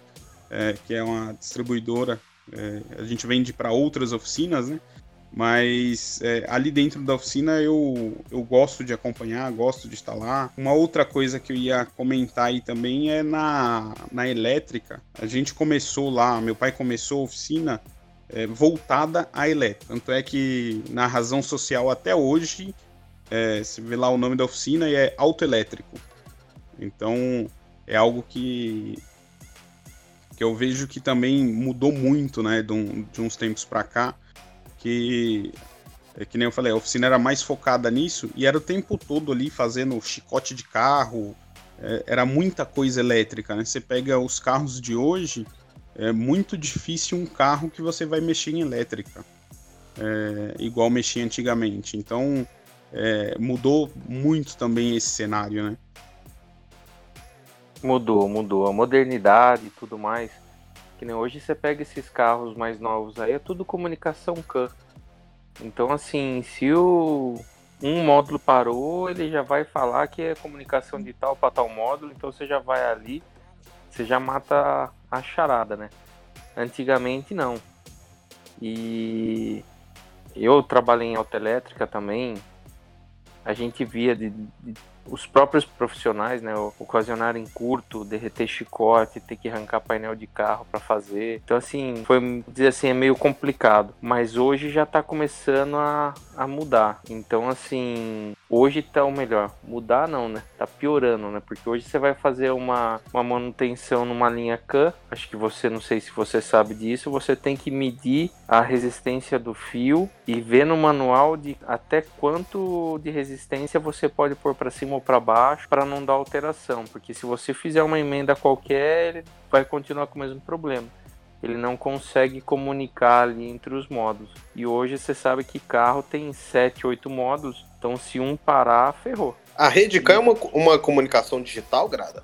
É, que é uma distribuidora. É, a gente vende para outras oficinas, né? Mas é, ali dentro da oficina eu, eu gosto de acompanhar, gosto de estar lá. Uma outra coisa que eu ia comentar aí também é na, na elétrica. A gente começou lá, meu pai começou a oficina é, voltada à elétrica. Tanto é que na razão social até hoje, é, você vê lá o nome da oficina e é autoelétrico. Então é algo que, que eu vejo que também mudou muito, né, de, um, de uns tempos para cá que É que nem eu falei, a oficina era mais focada nisso e era o tempo todo ali fazendo chicote de carro, é, era muita coisa elétrica, né? Você pega os carros de hoje, é muito difícil um carro que você vai mexer em elétrica, é, igual mexia antigamente. Então é, mudou muito também esse cenário, né?
Mudou, mudou. A modernidade e tudo mais. Que nem hoje você pega esses carros mais novos aí, é tudo comunicação CAN. Então, assim, se o, um módulo parou, ele já vai falar que é comunicação de tal para tal módulo, então você já vai ali, você já mata a charada, né? Antigamente não. E eu trabalhei em autoelétrica também. A gente via de, de os próprios profissionais, né, ocasionarem curto, derreter chicote, ter que arrancar painel de carro para fazer. Então assim, foi dizer assim, é meio complicado, mas hoje já está começando a, a mudar. Então assim, hoje tá o melhor. Mudar não, né? Tá piorando, né? Porque hoje você vai fazer uma, uma manutenção numa linha CAN, acho que você não sei se você sabe disso, você tem que medir a resistência do fio e ver no manual de até quanto de resistência você pode pôr para cima para baixo para não dar alteração, porque se você fizer uma emenda qualquer, ele vai continuar com o mesmo problema. Ele não consegue comunicar ali entre os módulos. E hoje você sabe que carro tem 7, 8 módulos, então se um parar, ferrou.
A rede CAN é uma, uma comunicação digital, Grada?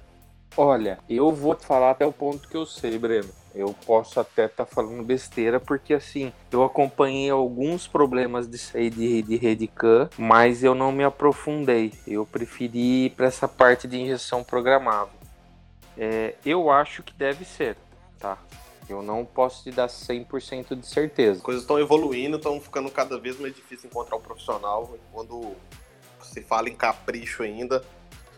Olha, eu vou falar até o ponto que eu sei, Breno. Eu posso até estar tá falando besteira, porque assim, eu acompanhei alguns problemas de sair de, de mas eu não me aprofundei. Eu preferi ir para essa parte de injeção programável. É, eu acho que deve ser, tá? Eu não posso te dar 100% de certeza. As
coisas estão evoluindo, estão ficando cada vez mais difícil encontrar um profissional. Quando se fala em capricho ainda,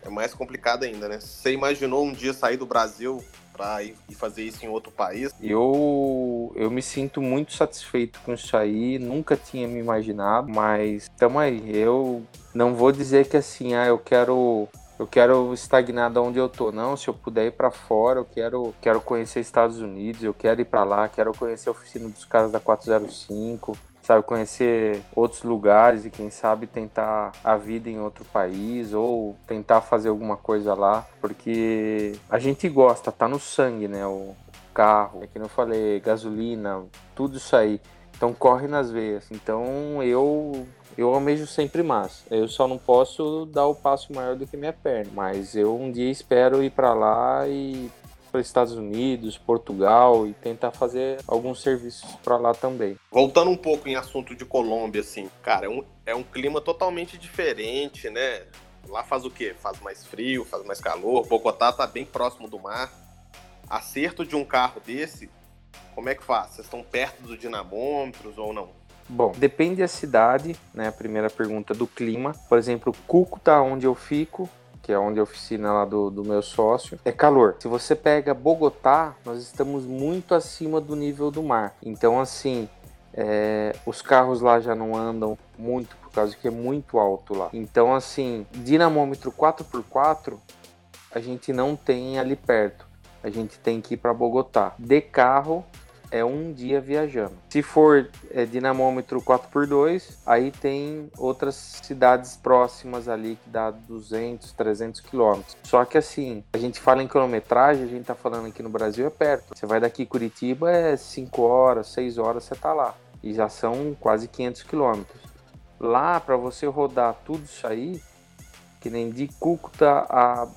é mais complicado ainda, né? Você imaginou um dia sair do Brasil para ir fazer isso em outro país?
Eu, eu me sinto muito satisfeito com isso aí, nunca tinha me imaginado, mas tamo aí. Eu não vou dizer que assim, ah, eu quero eu quero estagnar de onde eu tô. Não, se eu puder ir para fora, eu quero, quero conhecer Estados Unidos, eu quero ir para lá, quero conhecer a oficina dos caras da 405, sabe, conhecer outros lugares e quem sabe tentar a vida em outro país ou tentar fazer alguma coisa lá, porque a gente gosta, tá no sangue, né, o carro, é que eu falei, gasolina, tudo isso aí. Então corre nas veias. Então eu eu almejo sempre mais. Eu só não posso dar o passo maior do que minha perna, mas eu um dia espero ir para lá e para Estados Unidos, Portugal e tentar fazer alguns serviços para lá também.
Voltando um pouco em assunto de Colômbia, assim, cara, é um, é um clima totalmente diferente, né? Lá faz o quê? Faz mais frio, faz mais calor. Bogotá tá bem próximo do mar. Acerto de um carro desse, como é que faz? Vocês estão perto dos dinamômetros ou não?
Bom, depende da cidade, né? A primeira pergunta do clima. Por exemplo, Cúcuta, onde eu fico, que é onde é a oficina lá do, do meu sócio, é calor. Se você pega Bogotá, nós estamos muito acima do nível do mar. Então, assim, é, os carros lá já não andam muito por causa que é muito alto lá. Então, assim, dinamômetro 4x4 a gente não tem ali perto. A gente tem que ir para Bogotá. De carro, é um dia viajando. Se for é, dinamômetro 4x2, aí tem outras cidades próximas ali que dá 200, 300 quilômetros. Só que assim, a gente fala em quilometragem, a gente tá falando aqui no Brasil é perto. Você vai daqui Curitiba é 5 horas, 6 horas você tá lá. E já são quase 500 quilômetros. Lá, para você rodar tudo isso aí, que nem de Cúcuta a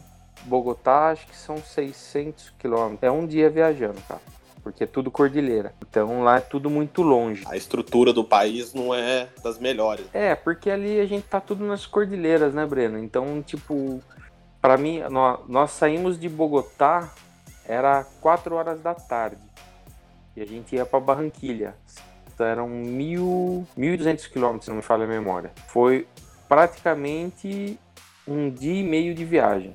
Bogotá, acho que são 600 quilômetros. É um dia viajando, cara porque é tudo cordilheira. Então lá é tudo muito longe.
A estrutura do país não é das melhores.
É, porque ali a gente tá tudo nas cordilheiras, né, Breno? Então, tipo, para mim, nós, nós saímos de Bogotá, era 4 horas da tarde. E a gente ia para Barranquilha. Então, eram 1.200 quilômetros, se não me falha a memória. Foi praticamente um dia e meio de viagem.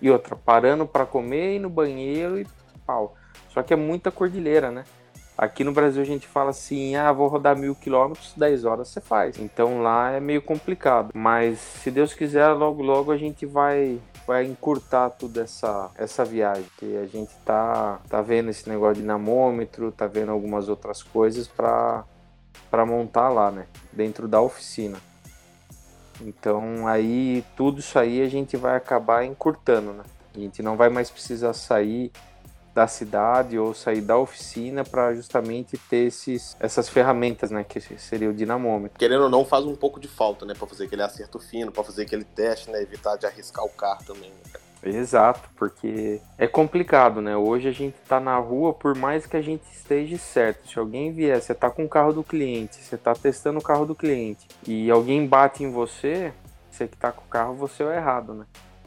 E outra, parando para comer e no banheiro e pau. Só que é muita cordilheira, né? Aqui no Brasil a gente fala assim, ah, vou rodar mil quilômetros, 10 horas você faz. Então lá é meio complicado. Mas se Deus quiser, logo logo a gente vai vai encurtar toda essa, essa viagem. Que a gente tá, tá vendo esse negócio de namômetro, tá vendo algumas outras coisas para para montar lá, né? Dentro da oficina. Então aí tudo isso aí a gente vai acabar encurtando, né? A gente não vai mais precisar sair da cidade ou sair da oficina para justamente ter esses, essas ferramentas, né, que seria o dinamômetro.
Querendo ou não, faz um pouco de falta, né, para fazer aquele acerto fino, para fazer aquele teste, né, evitar de arriscar o carro também. Né,
Exato, porque é complicado, né? Hoje a gente tá na rua, por mais que a gente esteja certo. Se alguém vier, você tá com o carro do cliente, você tá testando o carro do cliente e alguém bate em você, você que tá com o carro, você é o errado, né?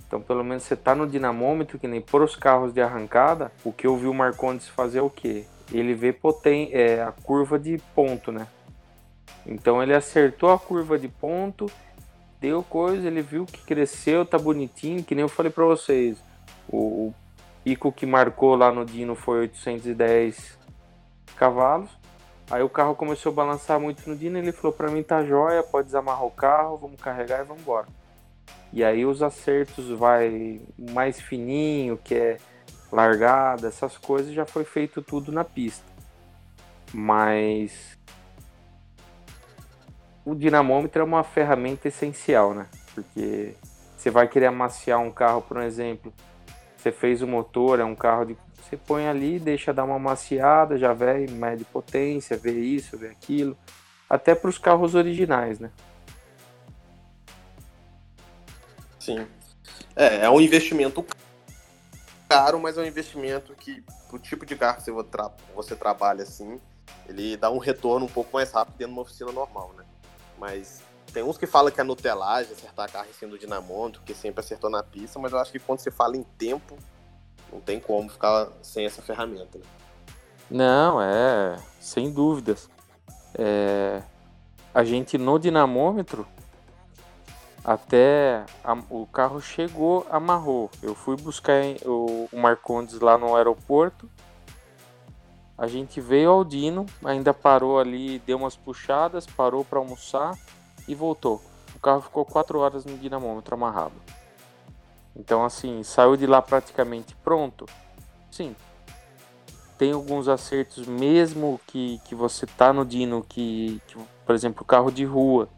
Então, pelo menos você tá no dinamômetro, que nem por os carros de arrancada, o que eu vi o Marcondes fazer é o quê? Ele vê poten é, a curva de ponto, né? Então ele acertou a curva de ponto, deu coisa, ele viu que cresceu, tá bonitinho, que nem eu falei para vocês. O, o pico que marcou lá no Dino foi 810 cavalos. Aí o carro começou a balançar muito no Dino, ele falou para mim tá jóia, pode desamarrar o carro, vamos carregar e vamos embora. E aí os acertos vai mais fininho, que é largada, essas coisas já foi feito tudo na pista. Mas o dinamômetro é uma ferramenta essencial, né? Porque você vai querer amaciar um carro, por exemplo, você fez o motor, é um carro de você põe ali, deixa dar uma amaciada, já vê, mede potência, vê isso, vê aquilo, até para os carros originais, né?
Sim. É, é um investimento caro, mas é um investimento que, pro tipo de carro que você, tra você trabalha assim, ele dá um retorno um pouco mais rápido dentro de uma oficina normal, né? Mas tem uns que falam que é nutelagem, acertar carro em cima do dinamômetro, que sempre acertou na pista, mas eu acho que quando você fala em tempo, não tem como ficar sem essa ferramenta, né?
Não, é, sem dúvidas. É, a gente no dinamômetro, até a, o carro chegou, amarrou. Eu fui buscar o, o Marcondes lá no aeroporto. A gente veio ao Dino, ainda parou ali, deu umas puxadas, parou para almoçar e voltou. O carro ficou 4 horas no dinamômetro amarrado. Então, assim, saiu de lá praticamente pronto? Sim. Tem alguns acertos, mesmo que, que você tá no Dino, que, que por exemplo, carro de rua,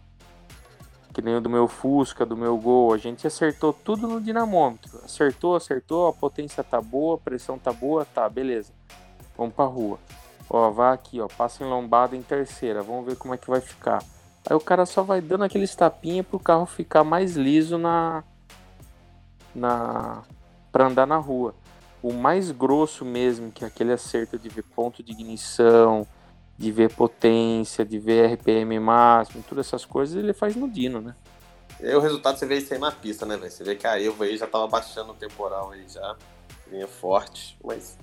que nem o do meu Fusca, do meu Gol, a gente acertou tudo no dinamômetro. Acertou, acertou, a potência tá boa, a pressão tá boa, tá, beleza. Vamos pra rua. Ó, vai aqui, ó, passa em lombada em terceira, vamos ver como é que vai ficar. Aí o cara só vai dando aqueles tapinha pro carro ficar mais liso na na para andar na rua. O mais grosso mesmo, que é aquele acerto de ver ponto de ignição, de ver potência, de ver RPM máximo, todas essas coisas, ele faz no Dino, né?
E o resultado você vê isso aí na pista, né, velho? Você vê que a Evo aí já tava baixando o temporal aí já, vinha forte, mas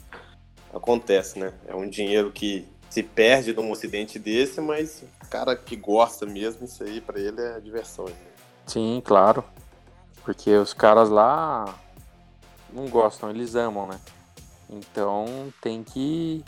acontece, né? É um dinheiro que se perde num acidente desse, mas o cara que gosta mesmo, isso aí para ele é diversão. Né?
Sim, claro. Porque os caras lá não gostam, eles amam, né? Então tem que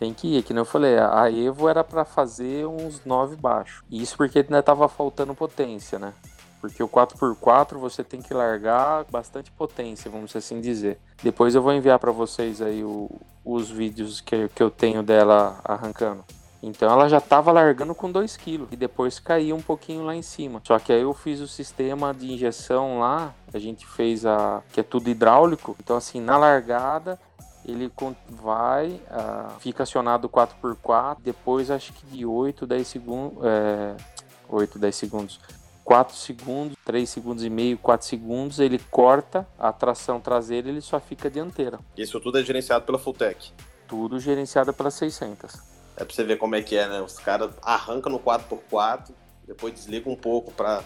tem que ir, que nem eu falei, a Evo era para fazer uns 9 baixo. Isso porque ainda tava faltando potência, né? Porque o 4x4 você tem que largar bastante potência, vamos assim dizer. Depois eu vou enviar para vocês aí o, os vídeos que, que eu tenho dela arrancando. Então ela já estava largando com 2 kg e depois caiu um pouquinho lá em cima. Só que aí eu fiz o sistema de injeção lá, a gente fez a que é tudo hidráulico. Então assim, na largada ele vai, uh, fica acionado 4x4, depois acho que de 8, 10 segundos, é, 8, 10 segundos, 4 segundos, 3 segundos e meio, 4 segundos, ele corta a tração traseira e ele só fica dianteira.
Isso tudo é gerenciado pela Fulltech?
Tudo gerenciado pela 600.
É pra você ver como é que é, né? Os caras arrancam no 4x4, depois desligam um pouco para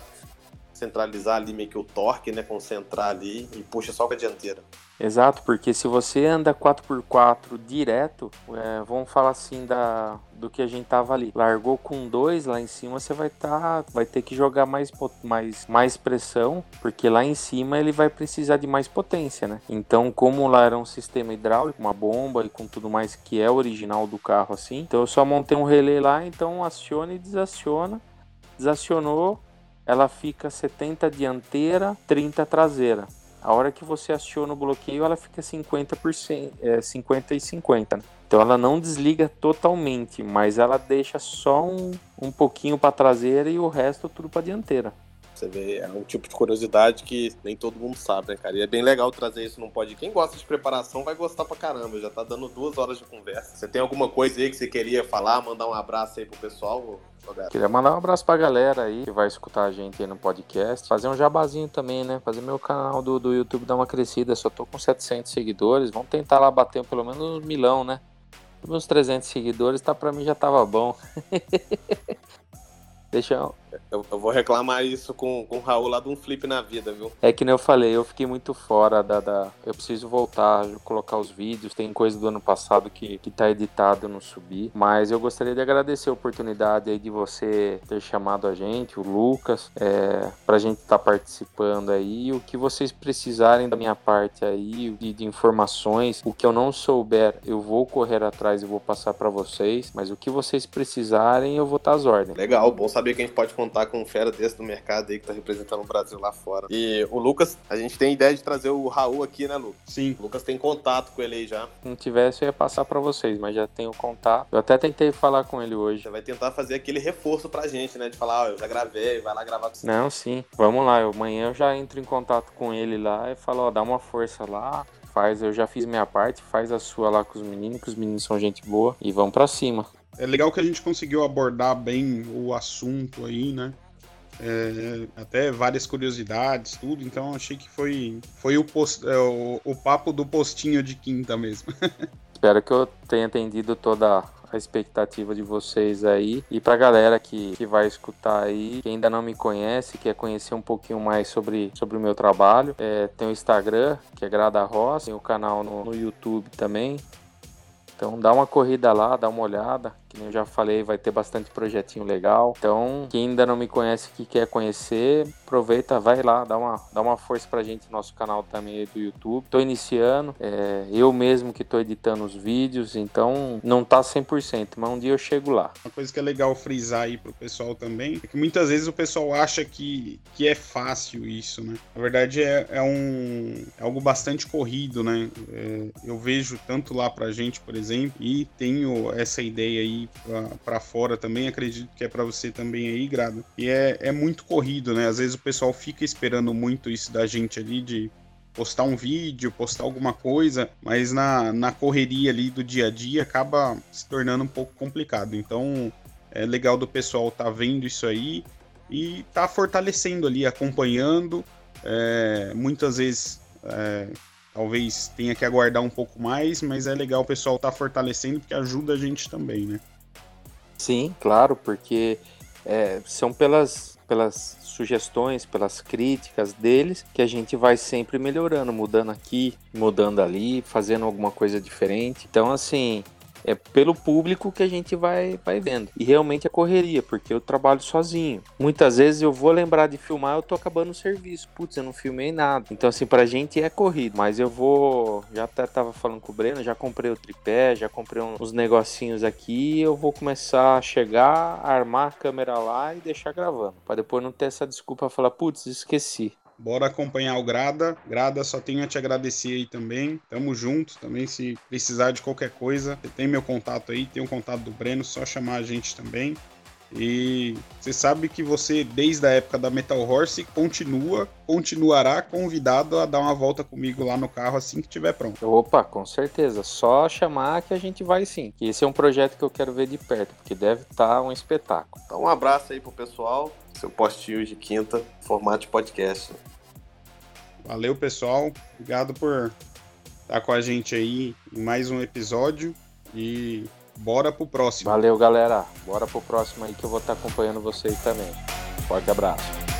centralizar ali meio que o torque, né? Concentrar ali e puxa só com a dianteira.
Exato, porque se você anda 4x4 direto, é, vamos falar assim da, do que a gente tava ali. Largou com dois lá em cima, você vai tá, vai ter que jogar mais, mais, mais pressão, porque lá em cima ele vai precisar de mais potência, né? Então, como lá era um sistema hidráulico, uma bomba e com tudo mais que é original do carro assim, então eu só montei um relé lá, então aciona e desaciona. Desacionou, ela fica 70 dianteira, 30 traseira. A hora que você aciona o bloqueio, ela fica 50%, é, 50 e 50. Né? Então ela não desliga totalmente, mas ela deixa só um, um pouquinho para traseira e o resto tudo para dianteira.
Você vê, é um tipo de curiosidade que nem todo mundo sabe, né, cara? E é bem legal trazer isso num podcast. Quem gosta de preparação vai gostar pra caramba. Já tá dando duas horas de conversa. Você tem alguma coisa aí que você queria falar, mandar um abraço aí pro pessoal?
Queria mandar um abraço pra galera aí que vai escutar a gente aí no podcast. Fazer um jabazinho também, né? Fazer meu canal do, do YouTube dar uma crescida. Só tô com 700 seguidores. Vamos tentar lá bater pelo menos um milhão, né? Meus 300 seguidores, tá pra mim já tava bom. Deixa eu...
eu... Eu, vou reclamar isso com, com o Raul lá de um flip na vida, viu?
É que nem eu falei, eu fiquei muito fora da. da... Eu preciso voltar, colocar os vídeos. Tem coisa do ano passado que, que tá editado, eu não subi. Mas eu gostaria de agradecer a oportunidade aí de você ter chamado a gente, o Lucas, é, pra gente estar tá participando aí. O que vocês precisarem da minha parte aí, de, de informações, o que eu não souber, eu vou correr atrás e vou passar para vocês. Mas o que vocês precisarem, eu vou estar tá às ordens.
Legal, bom saber saber que a gente pode contar com um fera desse do mercado aí que tá representando o Brasil lá fora. E o Lucas, a gente tem ideia de trazer o Raul aqui, né, Lucas?
Sim.
O Lucas tem contato com ele aí já.
Se não tivesse, eu ia passar para vocês, mas já tenho contato. Eu até tentei falar com ele hoje.
Já vai tentar fazer aquele reforço pra gente, né? De falar, ó, oh, eu já gravei, vai lá gravar com você.
Não, sim. Vamos lá, eu, amanhã eu já entro em contato com ele lá e falo, ó, dá uma força lá, faz, eu já fiz minha parte, faz a sua lá com os meninos, que os meninos são gente boa e vamos para cima.
É legal que a gente conseguiu abordar bem o assunto aí, né? É, até várias curiosidades, tudo. Então achei que foi, foi o, post, é, o, o papo do postinho de quinta mesmo.
Espero que eu tenha atendido toda a expectativa de vocês aí. E pra galera que, que vai escutar aí, que ainda não me conhece, quer conhecer um pouquinho mais sobre, sobre o meu trabalho, é, tem o Instagram, que é Grada tem o canal no, no YouTube também. Então dá uma corrida lá, dá uma olhada que eu já falei, vai ter bastante projetinho legal. Então, quem ainda não me conhece, que quer conhecer, aproveita, vai lá, dá uma, dá uma força pra gente no nosso canal também do YouTube. Tô iniciando, é, eu mesmo que tô editando os vídeos, então não tá 100%, mas um dia eu chego lá.
Uma coisa que é legal frisar aí pro pessoal também, é que muitas vezes o pessoal acha que, que é fácil isso, né? Na verdade é, é um é algo bastante corrido, né? É, eu vejo tanto lá pra gente, por exemplo, e tenho essa ideia aí para fora também, acredito que é para você também aí, Grado. E é, é muito corrido, né? Às vezes o pessoal fica esperando muito isso da gente ali de postar um vídeo, postar alguma coisa, mas na, na correria ali do dia a dia acaba se tornando um pouco complicado. Então é legal do pessoal tá vendo isso aí e tá fortalecendo ali, acompanhando. É, muitas vezes é, talvez tenha que aguardar um pouco mais, mas é legal o pessoal tá fortalecendo porque ajuda a gente também, né?
Sim, claro, porque é, são pelas, pelas sugestões, pelas críticas deles que a gente vai sempre melhorando, mudando aqui, mudando ali, fazendo alguma coisa diferente. Então, assim, é pelo público que a gente vai, vai vendo. E realmente é correria, porque eu trabalho sozinho. Muitas vezes eu vou lembrar de filmar, eu tô acabando o serviço. Putz, eu não filmei nada. Então, assim, pra gente é corrido. Mas eu vou. Já até tava falando com o Breno, já comprei o tripé, já comprei uns negocinhos aqui. eu vou começar a chegar, armar a câmera lá e deixar gravando. Pra depois não ter essa desculpa falar, putz, esqueci.
Bora acompanhar o Grada. Grada, só tenho a te agradecer aí também. Tamo junto também. Se precisar de qualquer coisa, você tem meu contato aí, tem o contato do Breno, só chamar a gente também. E você sabe que você, desde a época da Metal Horse, continua, continuará convidado a dar uma volta comigo lá no carro assim que estiver pronto.
Opa, com certeza. Só chamar que a gente vai sim. Esse é um projeto que eu quero ver de perto, porque deve estar tá um espetáculo.
Então, um abraço aí pro pessoal. Seu postinho de quinta, formato de podcast.
Valeu, pessoal. Obrigado por estar com a gente aí em mais um episódio. E bora pro próximo.
Valeu, galera. Bora pro próximo aí que eu vou estar acompanhando vocês também. Forte abraço.